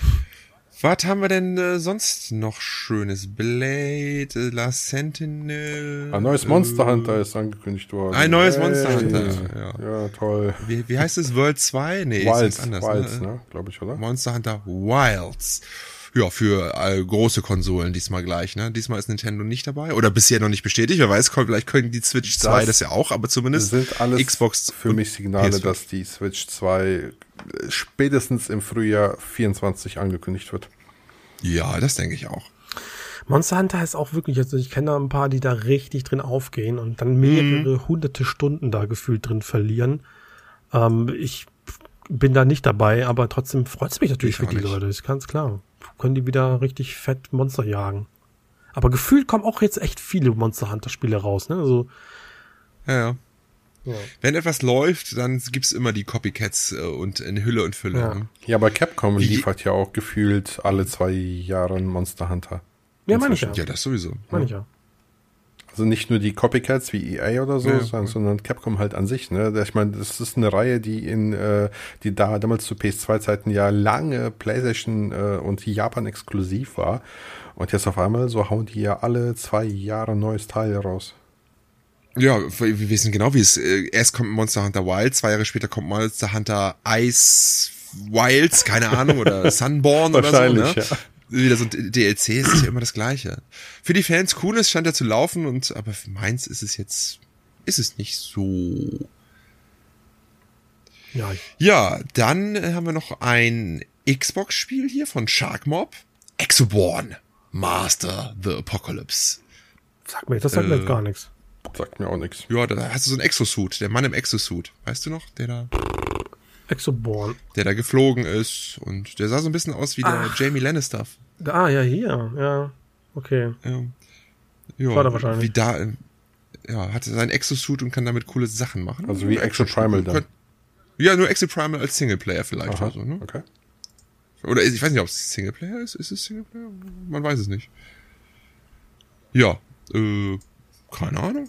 Was haben wir denn äh, sonst noch schönes? Blade, äh, Last Sentinel. Ein neues äh, Monster Hunter ist angekündigt worden. Ein neues Monster Hunter, Ja, ja toll. Wie, wie heißt es? World 2? Nee, ist Wilds, jetzt anders. Wilds, ne? ne? Glaube ich, oder? Monster Hunter Wilds. Ja, für äh, große Konsolen diesmal gleich, ne? Diesmal ist Nintendo nicht dabei. Oder bisher noch nicht bestätigt. Wer weiß, vielleicht können die Switch 2 das ja auch, aber Das zumindest sind alles Xbox für mich Signale, PS5. dass die Switch 2 äh, spätestens im Frühjahr 24 angekündigt wird. Ja, das denke ich auch. Monster Hunter ist auch wirklich, also ich kenne da ein paar, die da richtig drin aufgehen und dann mehrere hunderte Stunden da gefühlt drin verlieren. Ähm, ich bin da nicht dabei, aber trotzdem freut es mich natürlich Ich für die nicht. Leute, ist ganz klar. Können die wieder richtig fett Monster jagen. Aber gefühlt kommen auch jetzt echt viele Monster Hunter Spiele raus, ne? Also, Ja, ja. ja. Wenn etwas läuft, dann gibt's immer die Copycats äh, und in Hülle und Fülle. Ja. Ne? Ja, aber Capcom Wie- liefert ja auch gefühlt alle zwei Jahre Monster Hunter. Ja, meine ich ja. Ja, das sowieso. Meine ich ja. Also nicht nur die Copycats wie EA oder so, Ja, sondern, ja. sondern Capcom halt an sich. Ne? Ich meine, das ist eine Reihe, die in äh, die da damals zu PS2-Zeiten ja lange PlayStation äh, und Japan exklusiv war. Und jetzt auf einmal so hauen die ja alle zwei Jahre ein neues Teil raus. Ja, wir wissen genau, wie es. äh, Erst kommt Monster Hunter Wild, zwei Jahre später kommt Monster Hunter Ice Wilds, keine Ahnung, oder Sunborn oder so. Ne? ja. Wieder so ein DLC, es ist ja immer das Gleiche. Für die Fans cool, es scheint ja zu laufen, und aber für meins ist es jetzt, ist es nicht so. Ja, Ja, dann äh, haben wir noch ein Xbox-Spiel hier von Sharkmob. Exoborn. Master the Apocalypse. sag mir, das sagt mir Äh, jetzt gar nichts. Sagt mir auch nichts. Ja, da hast du so einen Exosuit, der Mann im Exosuit. Weißt du noch? Der da, Exoborn. der da geflogen ist und der sah so ein bisschen aus wie der Jamie Lannister. Ah, ja, hier, ja. Okay. Ja. Ja, War der wahrscheinlich. Wie da, ja, hatte seinen Exosuit und kann damit coole Sachen machen. Also wie Exo Primal dann. Ja, nur Exo Primal als Singleplayer vielleicht. Aha, Also, ne? okay. Oder ist- ich weiß nicht, ob es Singleplayer ist. Ist es Singleplayer? Man weiß es nicht. Ja, äh, keine Ahnung.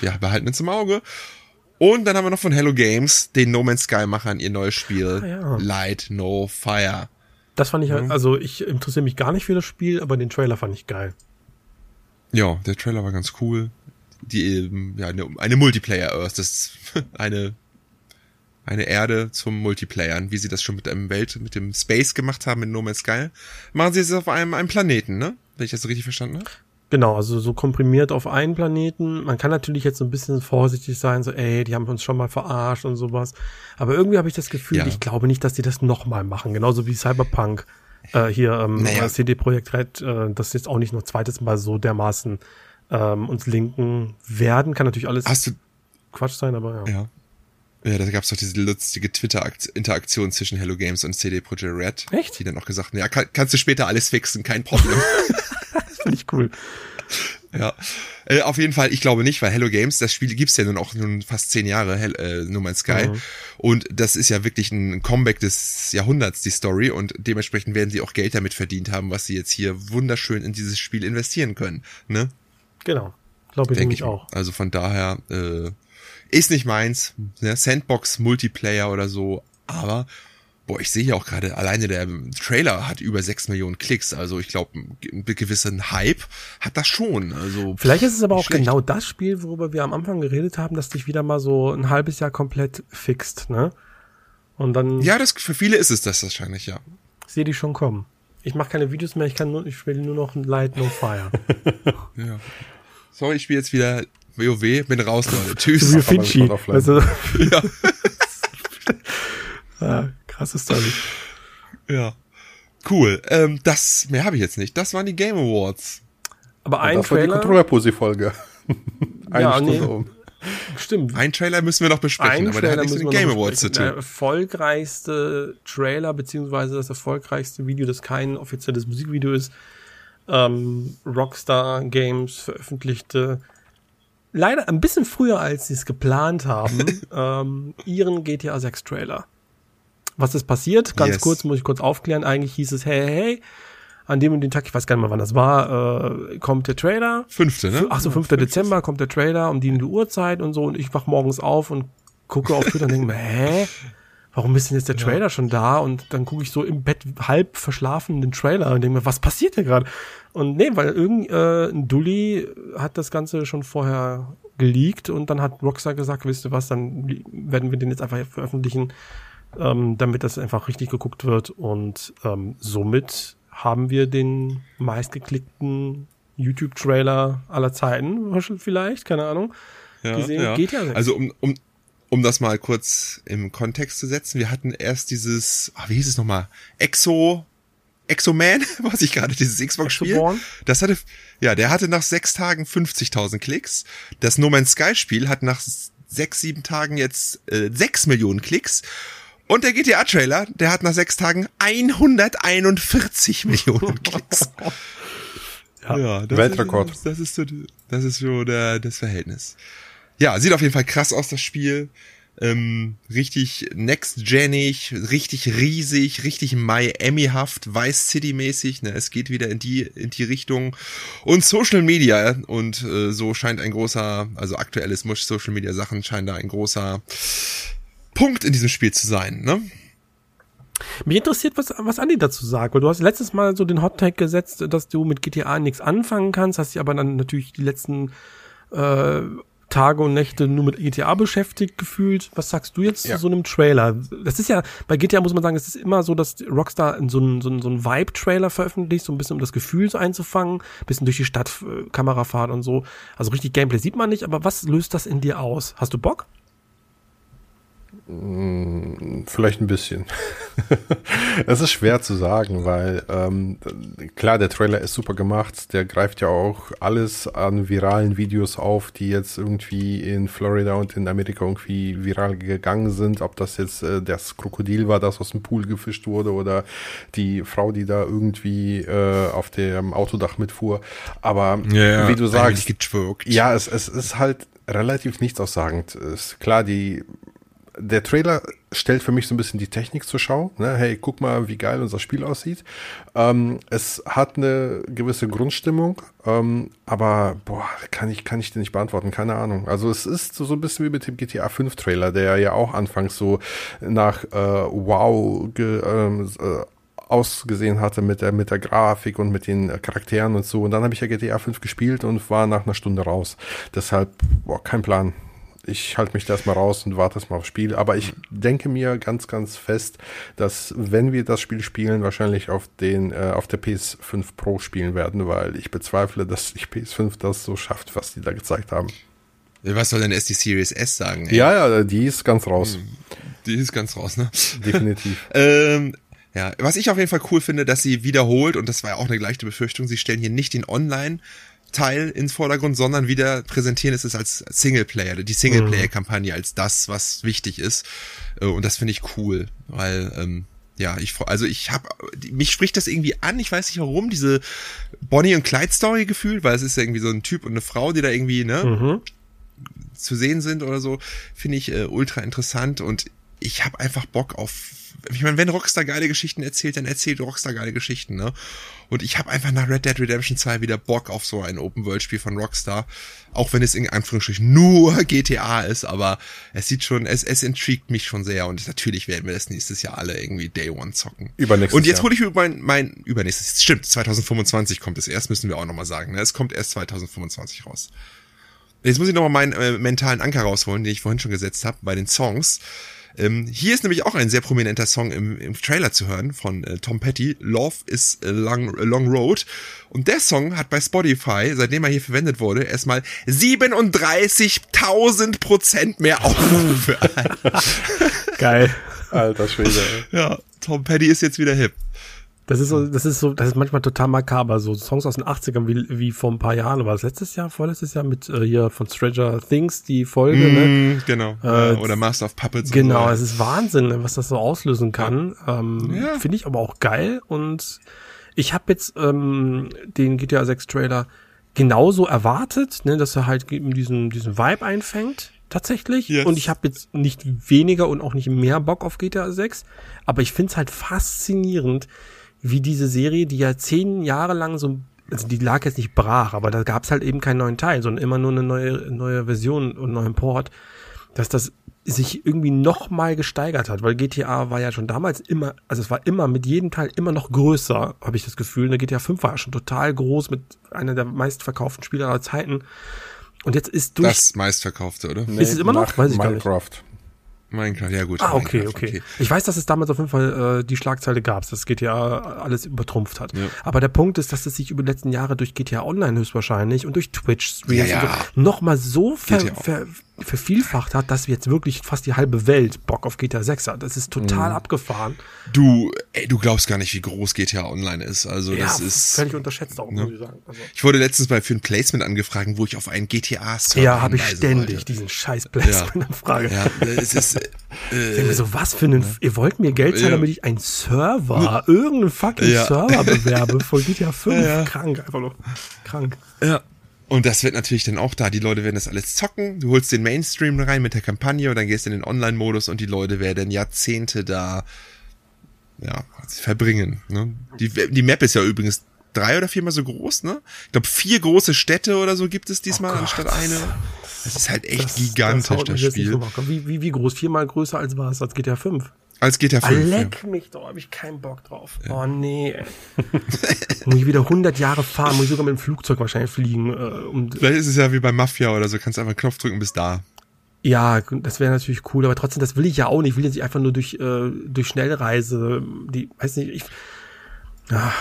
Wir behalten uns im Auge. Und dann haben wir noch von Hello Games, den No Man's Sky Machern, ihr neues Spiel Ah, ja. Light No Fire. Das fand ich halt, also ich interessiere mich gar nicht für das Spiel, aber den Trailer fand ich geil. Ja, der Trailer war ganz cool. Die, ähm, ja, eine, eine Multiplayer Earth, das ist eine, eine Erde zum Multiplayern, wie sie das schon mit einem Welt, mit dem Space gemacht haben in No Man's Sky. Machen sie es auf einem, einem Planeten, ne? Wenn ich das so richtig verstanden habe. Genau, also so komprimiert auf einen Planeten. Man kann natürlich jetzt so ein bisschen vorsichtig sein, so, ey, die haben uns schon mal verarscht und sowas. Aber irgendwie habe ich das Gefühl, Ja. ich glaube nicht, dass die das nochmal machen. Genauso wie Cyberpunk äh, hier, ähm, Naja. CD Projekt Red, äh, das jetzt auch nicht noch zweites Mal so dermaßen ähm, uns linken werden. Kann natürlich alles Hast du, Quatsch sein, aber ja. ja. Ja, da gab's doch diese lustige Twitter-Interaktion zwischen Hello Games und CD Projekt Red. Echt? Die dann auch gesagt haben, ja, kann, kannst du später alles fixen, kein Problem. Finde ich cool. Ja, äh, auf jeden Fall, ich glaube nicht, weil Hello Games, das Spiel gibt's ja nun auch nun fast zehn Jahre, Hell, äh, No Man's Sky. Mhm. Und das ist ja wirklich ein Comeback des Jahrhunderts, die Story. Und dementsprechend werden sie auch Geld damit verdient haben, was sie jetzt hier wunderschön in dieses Spiel investieren können. Ne? Genau. Glaube ich Denke nämlich ich auch. Also von daher, äh, ist nicht meins. Ne? Sandbox, Multiplayer oder so. Aber, boah, ich sehe ja auch gerade, alleine der Trailer hat über sechs Millionen Klicks. Also ich glaube, ein gewissen Hype hat das schon. Also Vielleicht ist es aber auch schlecht. genau das Spiel, worüber wir am Anfang geredet haben, dass dich wieder mal so ein halbes Jahr komplett fixt, ne? Und dann Ja, das, für viele ist es das wahrscheinlich, ja. sehe die schon kommen. Ich mache keine Videos mehr, ich kann nur, ich spiele nur noch ein Light No Fire. ja. Sorry, ich spiele jetzt wieder WoW, bin raus, Leute. Tschüss. Wie aber Finchi. du? ja. ja, krasse Story. ja. Cool. Ähm, das, mehr habe ich jetzt nicht. Das waren die Game Awards. Aber ein das war die Trailer, Controller-Pussy-Folge. Eine Ja, Stunde nee. um. stimmt. Ein Trailer müssen wir noch besprechen, Ein aber der hat nichts mit den müssen wir Game Awards zu besprechen. tun. Der erfolgreichste Trailer, beziehungsweise das erfolgreichste Video, das kein offizielles Musikvideo ist, ähm, Rockstar Games veröffentlichte, leider ein bisschen früher, als sie es geplant haben, ähm, ihren GTA 6 Trailer. Was ist passiert? Ganz Yes. kurz, muss ich kurz aufklären. Eigentlich hieß es, hey, hey, hey, an dem und den Tag, ich weiß gar nicht mehr, wann das war, äh, kommt der Trailer. Fünfte, ne? Ach so, 5. Dezember kommt der Trailer um die, die Uhrzeit und so und ich wach morgens auf und gucke auf Twitter und denke mir, hä? Warum ist denn jetzt der Trailer schon da? Und dann gucke ich so im Bett halb verschlafen den Trailer und denke mir, was passiert hier gerade? Und nee, weil irgend äh, Dulli hat das Ganze schon vorher geleakt und dann hat Rockstar gesagt, wisst ihr was, dann werden wir den jetzt einfach veröffentlichen, ähm, damit das einfach richtig geguckt wird und ähm, somit haben wir den meistgeklickten YouTube-Trailer aller Zeiten, vielleicht, keine Ahnung, ja, gesehen. ja. Geht ja sechs. Also um, um, um das mal kurz im Kontext zu setzen, wir hatten erst dieses, ah, wie hieß es nochmal, Exo, Exo-Man, was ich gerade, dieses Xbox-Spiel. Das hatte, ja, der hatte nach sechs Tagen 50.000 Klicks. Das No Man's Sky-Spiel hat nach sechs, sieben Tagen jetzt äh, sechs Millionen Klicks. Und der GTA-Trailer, der hat nach sechs Tagen 141 Millionen Klicks. Ja. das Weltrekord. Ist, das ist so, das ist so der, das Verhältnis. Ja, sieht auf jeden Fall krass aus, das Spiel. Ähm, richtig next-genig, richtig riesig, richtig Miami-haft, Vice City-mäßig. Ne? Es geht wieder in die, in die Richtung. Und Social Media, und äh, so scheint ein großer, also aktuelles Social Media Sachen scheint da ein großer Punkt in diesem Spiel zu sein. Ne? Mich interessiert, was, was Andi dazu sagt, weil du hast letztes Mal so den Hot-Tag gesetzt, dass du mit GTA nichts anfangen kannst, hast dich aber dann natürlich die letzten äh, Tage und Nächte nur mit GTA beschäftigt gefühlt. Was sagst du jetzt Ja. zu so einem Trailer? Das ist ja, bei GTA muss man sagen, es ist immer so, dass Rockstar in so einen, so einen, so einen Vibe-Trailer veröffentlicht, so ein bisschen um das Gefühl so einzufangen, bisschen durch die Stadt, äh, Kamerafahrt und so. Also richtig Gameplay sieht man nicht, aber was löst das in dir aus? Hast du Bock? Vielleicht ein bisschen. Es ist schwer zu sagen, weil ähm, klar, der Trailer ist super gemacht. Der greift ja auch alles an viralen Videos auf, die jetzt irgendwie in Florida und in Amerika irgendwie viral gegangen sind. Ob das jetzt äh, das Krokodil war, das aus dem Pool gefischt wurde oder die Frau, die da irgendwie äh, auf dem Autodach mitfuhr. Aber wie du sagst, ja, es, es ist halt relativ nichtaussagend. Ist klar, die, der Trailer stellt für mich so ein bisschen die Technik zur Schau. Ne? Hey, guck mal, wie geil unser Spiel aussieht. Ähm, es hat eine gewisse Grundstimmung, ähm, aber boah, kann ich, kann ich dir nicht beantworten, keine Ahnung. Also es ist so, so ein bisschen wie mit dem GTA 5 Trailer, der ja auch anfangs so nach äh, Wow ge, ähm, äh, ausgesehen hatte mit der, mit der Grafik und mit den äh, Charakteren und so. Und dann habe ich ja GTA 5 gespielt und war nach einer Stunde raus. Deshalb, boah, kein Plan. Ich halte mich da erstmal raus und warte erstmal aufs Spiel. Aber ich denke mir ganz, ganz fest, dass wenn wir das Spiel spielen, wahrscheinlich auf den, äh, auf der PS5 Pro spielen werden, weil ich bezweifle, dass die PS5 das so schafft, was die da gezeigt haben. Was soll denn erst die Series S sagen? ey? Ja, ja, die ist ganz raus. Die ist ganz raus, ne? Definitiv. Ähm, ja, was ich auf jeden Fall cool finde, dass sie wiederholt, und das war ja auch eine gleiche Befürchtung, sie stellen hier nicht den Online-Teil ins Vordergrund, sondern wieder präsentieren es als Singleplayer, die Singleplayer-Kampagne als das, was wichtig ist. Äh, Und das finde ich cool, weil, ähm, ja, ich, also ich habe, mich spricht das irgendwie an, ich weiß nicht warum, diese Bonnie und Clyde Story gefühlt, weil es ist ja irgendwie so ein Typ und eine Frau, die da irgendwie, ne, Mhm. zu sehen sind oder so, finde ich äh, ultra interessant und ich habe einfach Bock auf ich meine, wenn Rockstar geile Geschichten erzählt, dann erzählt Rockstar geile Geschichten, ne? Und ich habe einfach nach Red Dead Redemption 2 wieder Bock auf so ein Open-World-Spiel von Rockstar. Auch wenn es in Anführungsstrichen nur GTA ist, aber es sieht schon, es, es intrigt mich schon sehr und natürlich werden wir das nächstes Jahr alle irgendwie Day One zocken. Übernächstes Und jetzt hole ich mein, mein übernächstes, stimmt, 2025 kommt es erst, müssen wir auch nochmal sagen, ne? Es kommt erst 2025 raus. Jetzt muss ich nochmal meinen äh, mentalen Anker rausholen, den ich vorhin schon gesetzt habe bei den Songs. Ähm, hier ist nämlich auch ein sehr prominenter Song im, im Trailer zu hören von äh, Tom Petty, Love is a long, a long Road. Und der Song hat bei Spotify, seitdem er hier verwendet wurde, erstmal 37.000 Prozent mehr Aufrufe. Geil. Alter Schwede. ja, Tom Petty ist jetzt wieder hip. Das ist so, das ist so, das ist manchmal total makaber. So Songs aus den 80ern, wie, wie vor ein paar Jahren, war das letztes Jahr, vorletztes Jahr mit äh, hier von Stranger Things, die Folge, ne? Mm, genau. Äh, Oder Master of Puppets. Genau, so. es ist Wahnsinn, ne, was das so auslösen kann. Ähm, Ja. Finde ich aber auch geil. Und ich habe jetzt ähm, den GTA 6 Trailer genauso erwartet, ne, dass er halt eben diesen, diesen Vibe einfängt. Tatsächlich. Yes. Und ich habe jetzt nicht weniger und auch nicht mehr Bock auf GTA 6. Aber ich finde es halt faszinierend, wie diese Serie, die ja zehn Jahre lang so, also die lag jetzt nicht brach, aber da gab's halt eben keinen neuen Teil, sondern immer nur eine neue, neue Version und einen neuen Port, dass das sich irgendwie noch mal gesteigert hat, weil GTA war ja schon damals immer, also es war immer mit jedem Teil immer noch größer, habe ich das Gefühl. Der GTA 5 war ja schon total groß mit einer der meistverkauften Spiele aller Zeiten. Und jetzt ist durch. Das meistverkaufte, oder? Nee, Ist es immer noch? Weiß ich gar nicht. Minecraft. Ja gut. Ah, okay, Minecraft, okay, Ich weiß, dass es damals auf jeden Fall äh, die Schlagzeile gab, dass GTA alles übertrumpft hat. Ja. Aber der Punkt ist, dass es sich über die letzten Jahre durch GTA Online höchstwahrscheinlich und durch Twitch-Streams Ja, ja. und so ver, GTA ver, vervielfacht hat, dass jetzt wirklich fast die halbe Welt Bock auf GTA 6 hat. Das ist Mhm. total abgefahren. Du, ey, du glaubst gar nicht, wie groß GTA Online ist. Also Ja, das ist. völlig unterschätzt auch, ne? muss ich sagen. Also, Ich wurde letztens mal für ein Placement angefragt, wo ich auf einen GTA-Server ja, habe ich ständig wollte. diesen scheiß Placement-Frage. Ja, es ist. Äh, mir so, was für einen, ihr wollt mir Geld zahlen, Ja. damit ich einen Server, irgendeinen fucking Ja. Server bewerbe von GTA 5. Ja. Krank, einfach nur. Krank. Ja. Und das wird natürlich dann auch da. Die Leute werden das alles zocken. Du holst den Mainstream rein mit der Kampagne und dann gehst du in den Online-Modus und die Leute werden Jahrzehnte da ja, verbringen. Ne? Die, die Map ist ja übrigens drei oder viermal so groß, ne? Ich glaube, vier große Städte oder so gibt es diesmal Oh anstatt eine. Das ist halt echt Das- gigantisch, das, nicht Spiel. Wie, wie, wie groß? Viermal größer als was? Als GTA 5? Als GTA Ah, 5. ja. leck mich doch, hab ich keinen Bock drauf. Oh nee. muss ich wieder 100 Jahre fahren, muss ich sogar mit dem Flugzeug wahrscheinlich fliegen. Äh, um, Vielleicht ist es ja wie bei Mafia oder so, kannst einfach einen Knopf drücken bis da. ja, das wäre natürlich cool, aber trotzdem, das will ich ja auch nicht. Ich will jetzt nicht einfach nur durch, äh, durch Schnellreise, die, weiß nicht, ich, ah,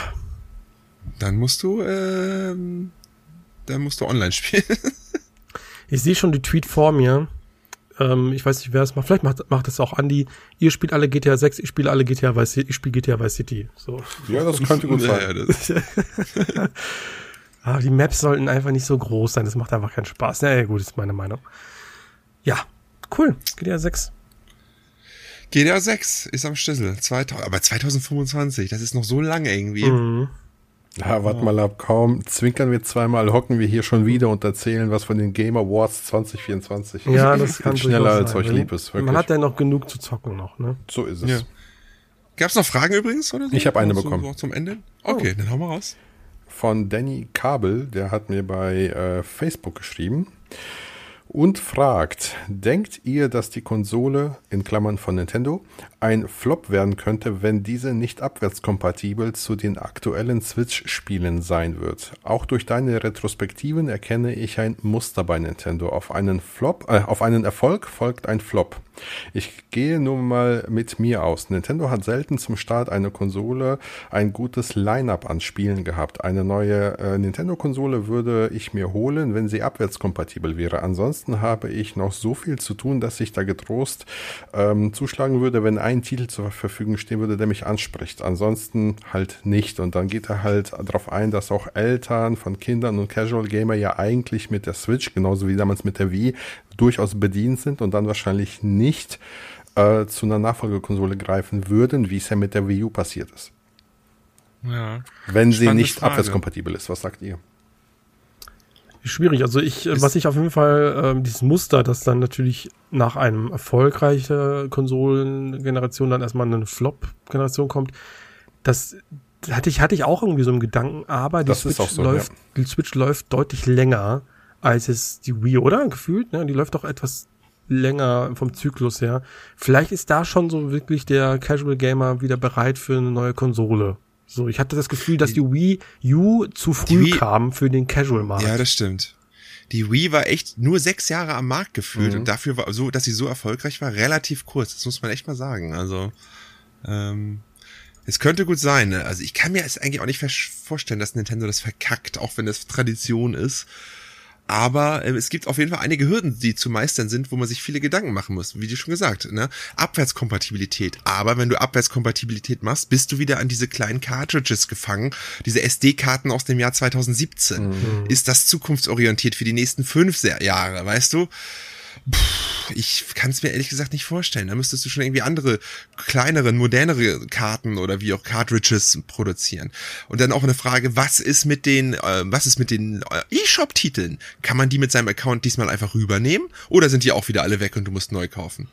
Dann musst du, ähm, dann musst du online spielen. Ich sehe schon die Tweet vor mir. Ähm, ich weiß nicht, wer es macht. Vielleicht macht, macht es auch Andi. Ihr spielt alle GTA 6, ich spiele alle GTA Vice City, ich spiele GTA Vice City. So. Ja, das könnte gut sein. ja, das, Ah, die Maps sollten einfach nicht so groß sein. Das macht einfach keinen Spaß. Na ja, gut, ist meine Meinung. Ja, cool. GTA 6. GTA 6 ist am Schlüssel. 2000, aber 2025, das ist noch so lange irgendwie. Mhm. Ja, warte mal ab, kaum zwinkern wir zweimal, hocken wir hier schon wieder und erzählen was von den Game Awards 2024. Ja, das kann Geht schneller durchaus als sein. euch lieb ist, wirklich. Man hat ja noch genug zu zocken noch, ne? so ist es. Ja. Gab's noch Fragen übrigens oder so? Ich hab eine so, bekommen. Zum Ende? Okay, dann hau mal raus. Von Danny Kabel, der hat mir bei äh, Facebook geschrieben und fragt, denkt ihr, dass die Konsole, in Klammern von Nintendo, ein Flop werden könnte, wenn diese nicht abwärtskompatibel zu den aktuellen Switch-Spielen sein wird? Auch durch deine Retrospektiven erkenne ich ein Muster bei Nintendo. Auf einen Flop, äh, auf einen Erfolg folgt ein Flop. Ich gehe nun mal mit mir aus. Nintendo hat selten zum Start einer Konsole ein gutes Line-up an Spielen gehabt. Eine neue äh, Nintendo-Konsole würde ich mir holen, wenn sie abwärtskompatibel wäre. Ansonsten habe ich noch so viel zu tun, dass ich da getrost ähm, zuschlagen würde, wenn ein Titel zur Verfügung stehen würde, der mich anspricht. Ansonsten halt nicht. Und dann geht er halt darauf ein, dass auch Eltern von Kindern und Casual Gamer ja eigentlich mit der Switch, genauso wie damals mit der Wii, durchaus bedient sind und dann wahrscheinlich nicht äh, zu einer Nachfolgekonsole greifen würden, wie es ja mit der Wii U passiert ist. Ja. Wenn sie Spannende nicht Frage. abwärtskompatibel ist, was sagt ihr? Schwierig. Also ich, äh, Ist- was ich auf jeden Fall, ähm, dieses Muster, dass dann natürlich nach einem erfolgreichen Konsolengeneration dann erstmal eine Flop-Generation kommt, das hatte ich, hatte ich auch irgendwie so im Gedanken, aber die Das ist Switch auch so, läuft, die Switch läuft deutlich länger als es die Wii, oder? Gefühlt, ne? Die läuft doch etwas länger vom Zyklus her. Vielleicht ist da schon so wirklich der Casual Gamer wieder bereit für eine neue Konsole. So, ich hatte das Gefühl, dass die Wii U zu früh Wii- kam für den Casual-Markt. Ja, das stimmt. Die Wii war echt nur sechs Jahre am Markt gefühlt Mhm. und dafür war so, dass sie so erfolgreich war, relativ kurz. Das muss man echt mal sagen. Also ähm, es könnte gut sein. Ne? Also ich kann mir es eigentlich auch nicht vorstellen, dass Nintendo das verkackt, auch wenn das Tradition ist. Aber äh, es gibt auf jeden Fall einige Hürden, die zu meistern sind, wo man sich viele Gedanken machen muss. Wie du schon gesagt, ne? Abwärtskompatibilität. Aber wenn du Abwärtskompatibilität machst, bist du wieder an diese kleinen Cartridges gefangen. Diese SD-Karten aus dem Jahr 2017. Ist das zukunftsorientiert für die nächsten fünf Jahre, weißt du? Puh, ich kann es mir ehrlich gesagt nicht vorstellen. Da müsstest du schon irgendwie andere, kleinere, modernere Karten oder wie auch Cartridges produzieren. Und dann auch eine Frage, was ist mit den, äh, was ist mit den äh, E-Shop-Titeln? Kann man die mit seinem Account diesmal einfach rübernehmen? Oder sind die auch wieder alle weg und du musst neu kaufen?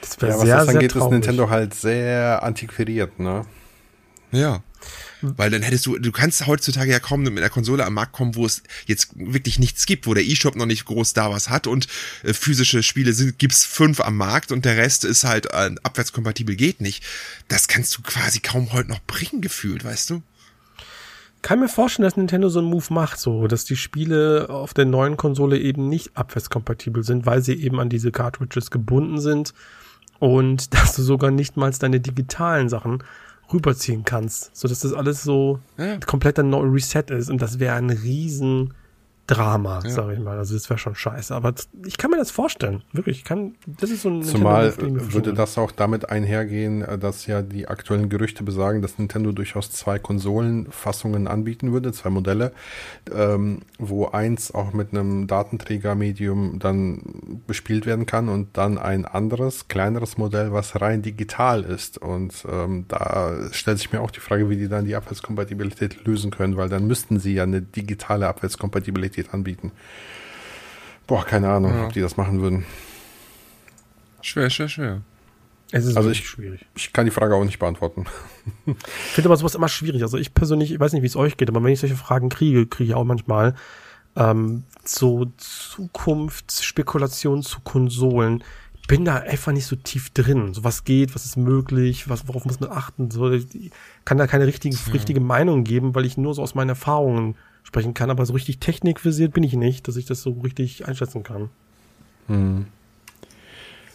Das wäre Ja, was sehr, das sehr angeht, ist. Nintendo halt sehr antiquiert, ne? Ja. Weil dann hättest du, du kannst heutzutage ja kaum mit einer Konsole am Markt kommen, wo es jetzt wirklich nichts gibt, wo der E-Shop noch nicht groß da was hat und äh, physische Spiele sind, gibt's fünf am Markt und der Rest ist halt äh, abwärtskompatibel, geht nicht. Das kannst du quasi kaum heute noch bringen, gefühlt, weißt du? Kann mir vorstellen, dass Nintendo so einen Move macht, so, dass die Spiele auf der neuen Konsole eben nicht abwärtskompatibel sind, weil sie eben an diese Cartridges gebunden sind und dass du sogar nicht mal deine digitalen Sachen rüberziehen kannst, so dass das alles so Ja. komplett ein neuer Reset ist und das wäre ein riesen Drama, Ja. sag ich mal. Also das wäre schon scheiße, aber ich kann mir das vorstellen, wirklich. Ich kann, das ist so ein Zumal würde das auch damit einhergehen, äh, dass ja die aktuellen Gerüchte besagen, dass Nintendo durchaus zwei Konsolenfassungen anbieten würde, zwei Modelle, ähm, wo eins auch mit einem Datenträgermedium dann bespielt werden kann und dann ein anderes, kleineres Modell, was rein digital ist. Und ähm, da stellt sich mir auch die Frage, wie die dann die Abwärtskompatibilität lösen können, weil dann müssten sie ja eine digitale Abwärtskompatibilität anbieten. Boah, keine Ahnung, Ja. ob die das machen würden. Schwer, schwer, schwer. Es ist Also ich- schwierig. Ich kann die Frage auch nicht beantworten. Ich finde aber sowas immer schwierig. Also ich persönlich, ich weiß nicht, wie es euch geht, aber wenn ich solche Fragen kriege, kriege ich auch manchmal ähm, so Zukunftsspekulationen zu Konsolen. Bin da einfach nicht so tief drin. So was geht, was ist möglich, was, worauf muss man achten. So, ich kann da keine richtige, richtige Meinung geben, weil ich nur so aus meinen Erfahrungen sprechen kann. Aber so richtig technikversiert bin ich nicht, dass ich das so richtig einschätzen kann.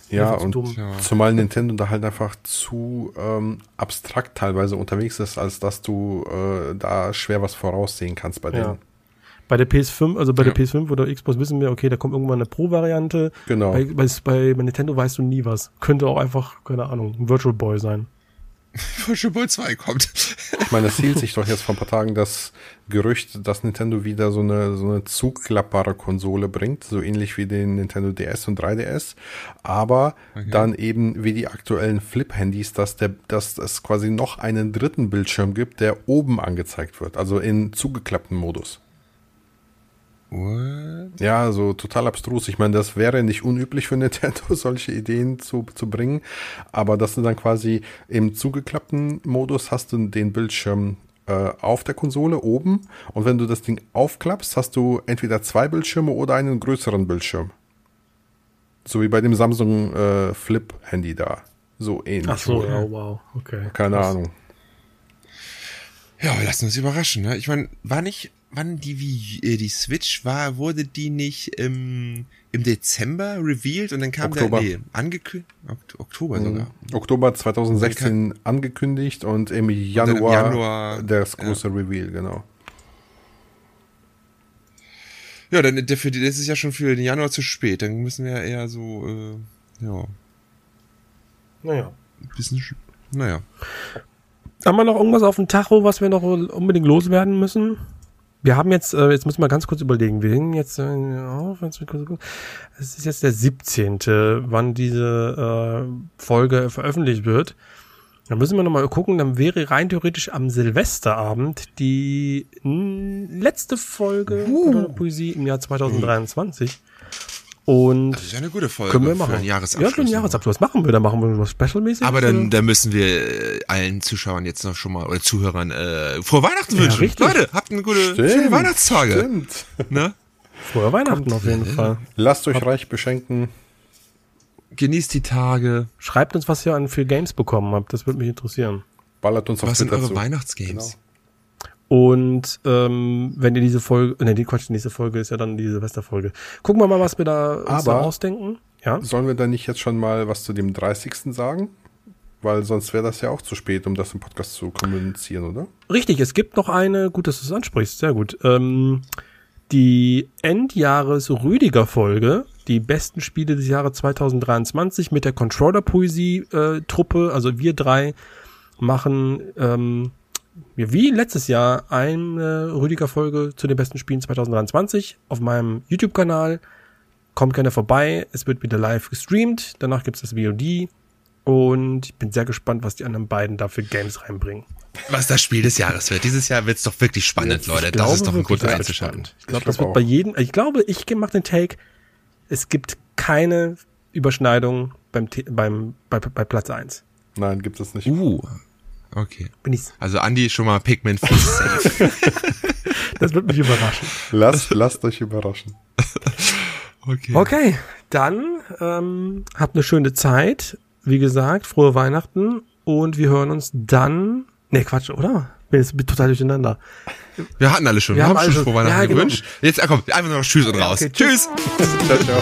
Ja, Einfach zu und. Ja. zumal Nintendo da halt einfach zu ähm, abstrakt teilweise unterwegs ist, als dass du äh, da schwer was voraussehen kannst bei Ja. denen. Bei der PS5, also bei Ja. der PS5 oder Xbox wissen wir, okay, da kommt irgendwann eine Pro-Variante. Genau. Bei, bei, bei, Nintendo weißt du nie was. Könnte auch einfach, keine Ahnung, ein Virtual Boy sein. Virtual Boy 2 kommt. Ich meine, es hielt sich doch jetzt vor ein paar Tagen das Gerücht, dass Nintendo wieder so eine, so eine zuklappbare Konsole bringt, so ähnlich wie den Nintendo DS und 3DS, aber dann eben wie die aktuellen Flip-Handys, dass, der, dass es quasi noch einen dritten Bildschirm gibt, der oben angezeigt wird, also in zugeklappten Modus. What? Ja, so total abstrus. Ich meine, das wäre nicht unüblich für Nintendo, solche Ideen zu, zu bringen. Aber dass du dann quasi im zugeklappten Modus hast du den Bildschirm äh, auf der Konsole oben. Und wenn du das Ding aufklappst, hast du entweder zwei Bildschirme oder einen größeren Bildschirm. So wie bei dem Samsung äh, Flip Handy da. So ähnlich. Ach so, ja, wow, okay. Keine Krass. Ahnung. Ja, wir lassen uns überraschen, ne? Ich meine, war nicht, wann die wie äh, die Switch war, wurde die nicht im, im Dezember revealed und dann kam Oktober. der nee, angekündigt Okt Oktober sogar. Oktober 2016 angekündigt und im Januar, im Januar, das große Reveal, genau. Ja, dann für die, das ist ja schon für den Januar zu spät. Dann müssen wir ja eher so äh, ja, Naja. ein bisschen sch- naja. Haben wir noch irgendwas auf dem Tacho, was wir noch unbedingt loswerden müssen? Wir haben jetzt, äh, jetzt müssen wir ganz kurz überlegen, wir hängen jetzt, äh, auf, mal es ist jetzt der 17., wann diese äh, Folge veröffentlicht wird. Dann müssen wir nochmal gucken, dann wäre rein theoretisch am Silvesterabend die letzte Folge uh. Poesie im Jahr 2023. Und Das ist ja eine gute Folge können wir für machen. einen Jahresabschluss. Ja, für einen Jahresabschluss. Was machen wir? Da machen wir was Specialmäßiges? Aber dann, dann müssen wir äh, allen Zuschauern jetzt noch schon mal oder Zuhörern äh, frohe Weihnachten wünschen. richtig. Leute, habt eine gute schöne Weihnachtstage. Stimmt. Ne? Frohe Weihnachten auf jeden Fall. Lasst euch reich beschenken. Genießt die Tage. Schreibt uns, was ihr an viel Games bekommen habt. Das würde mich interessieren. Ballert uns auf Was sind eure zu. Weihnachtsgames? Und ähm, wenn ihr diese Folge, ne, die Quatsch, die nächste Folge ist ja dann die Silvesterfolge. Gucken wir mal, was wir da uns da Aber- ausdenken. Ja. Sollen wir dann nicht jetzt schon mal was zu dem 30. sagen? Weil sonst wäre das ja auch zu spät, um das im Podcast zu kommunizieren, oder? Richtig, es gibt noch eine, gut, dass du es ansprichst, sehr gut. Ähm, die Endjahres-Rüdiger-Folge, die besten Spiele des Jahres 2023 mit der Controller-Poesie-Truppe, also wir drei machen ähm, wie letztes Jahr eine Rüdiger-Folge zu den besten Spielen 2023 auf meinem YouTube-Kanal. Kommt gerne vorbei, es wird wieder live gestreamt, danach gibt's das VOD und ich bin sehr gespannt, was die anderen beiden da für Games reinbringen. Was das Spiel des Jahres wird. Dieses Jahr wird's doch wirklich spannend, Leute. Das ist doch ein wird einzuschalten. Ich glaube, Ich das glaub wird bei jedem, ich glaube, ich mache den Take, es gibt keine Überschneidung beim, beim, bei, bei Platz eins. Nein, gibt es nicht. Uh. Okay. Bin ich, Also Andy schon mal Pikmin 4 safe. das wird mich überraschen. Lasst, lasst euch überraschen. Okay. Okay, dann ähm, habt eine schöne Zeit. Wie gesagt, frohe Weihnachten und wir hören uns dann. Ne, Quatsch, oder? Bin jetzt total durcheinander. Wir hatten alle schon. Wir Wir, haben haben alle schon frohe Weihnachten Ja, genau. gewünscht. Jetzt ah, komm, einfach nur noch Tschüss und raus. okay, tschüss. tschüss. Ciao, ciao.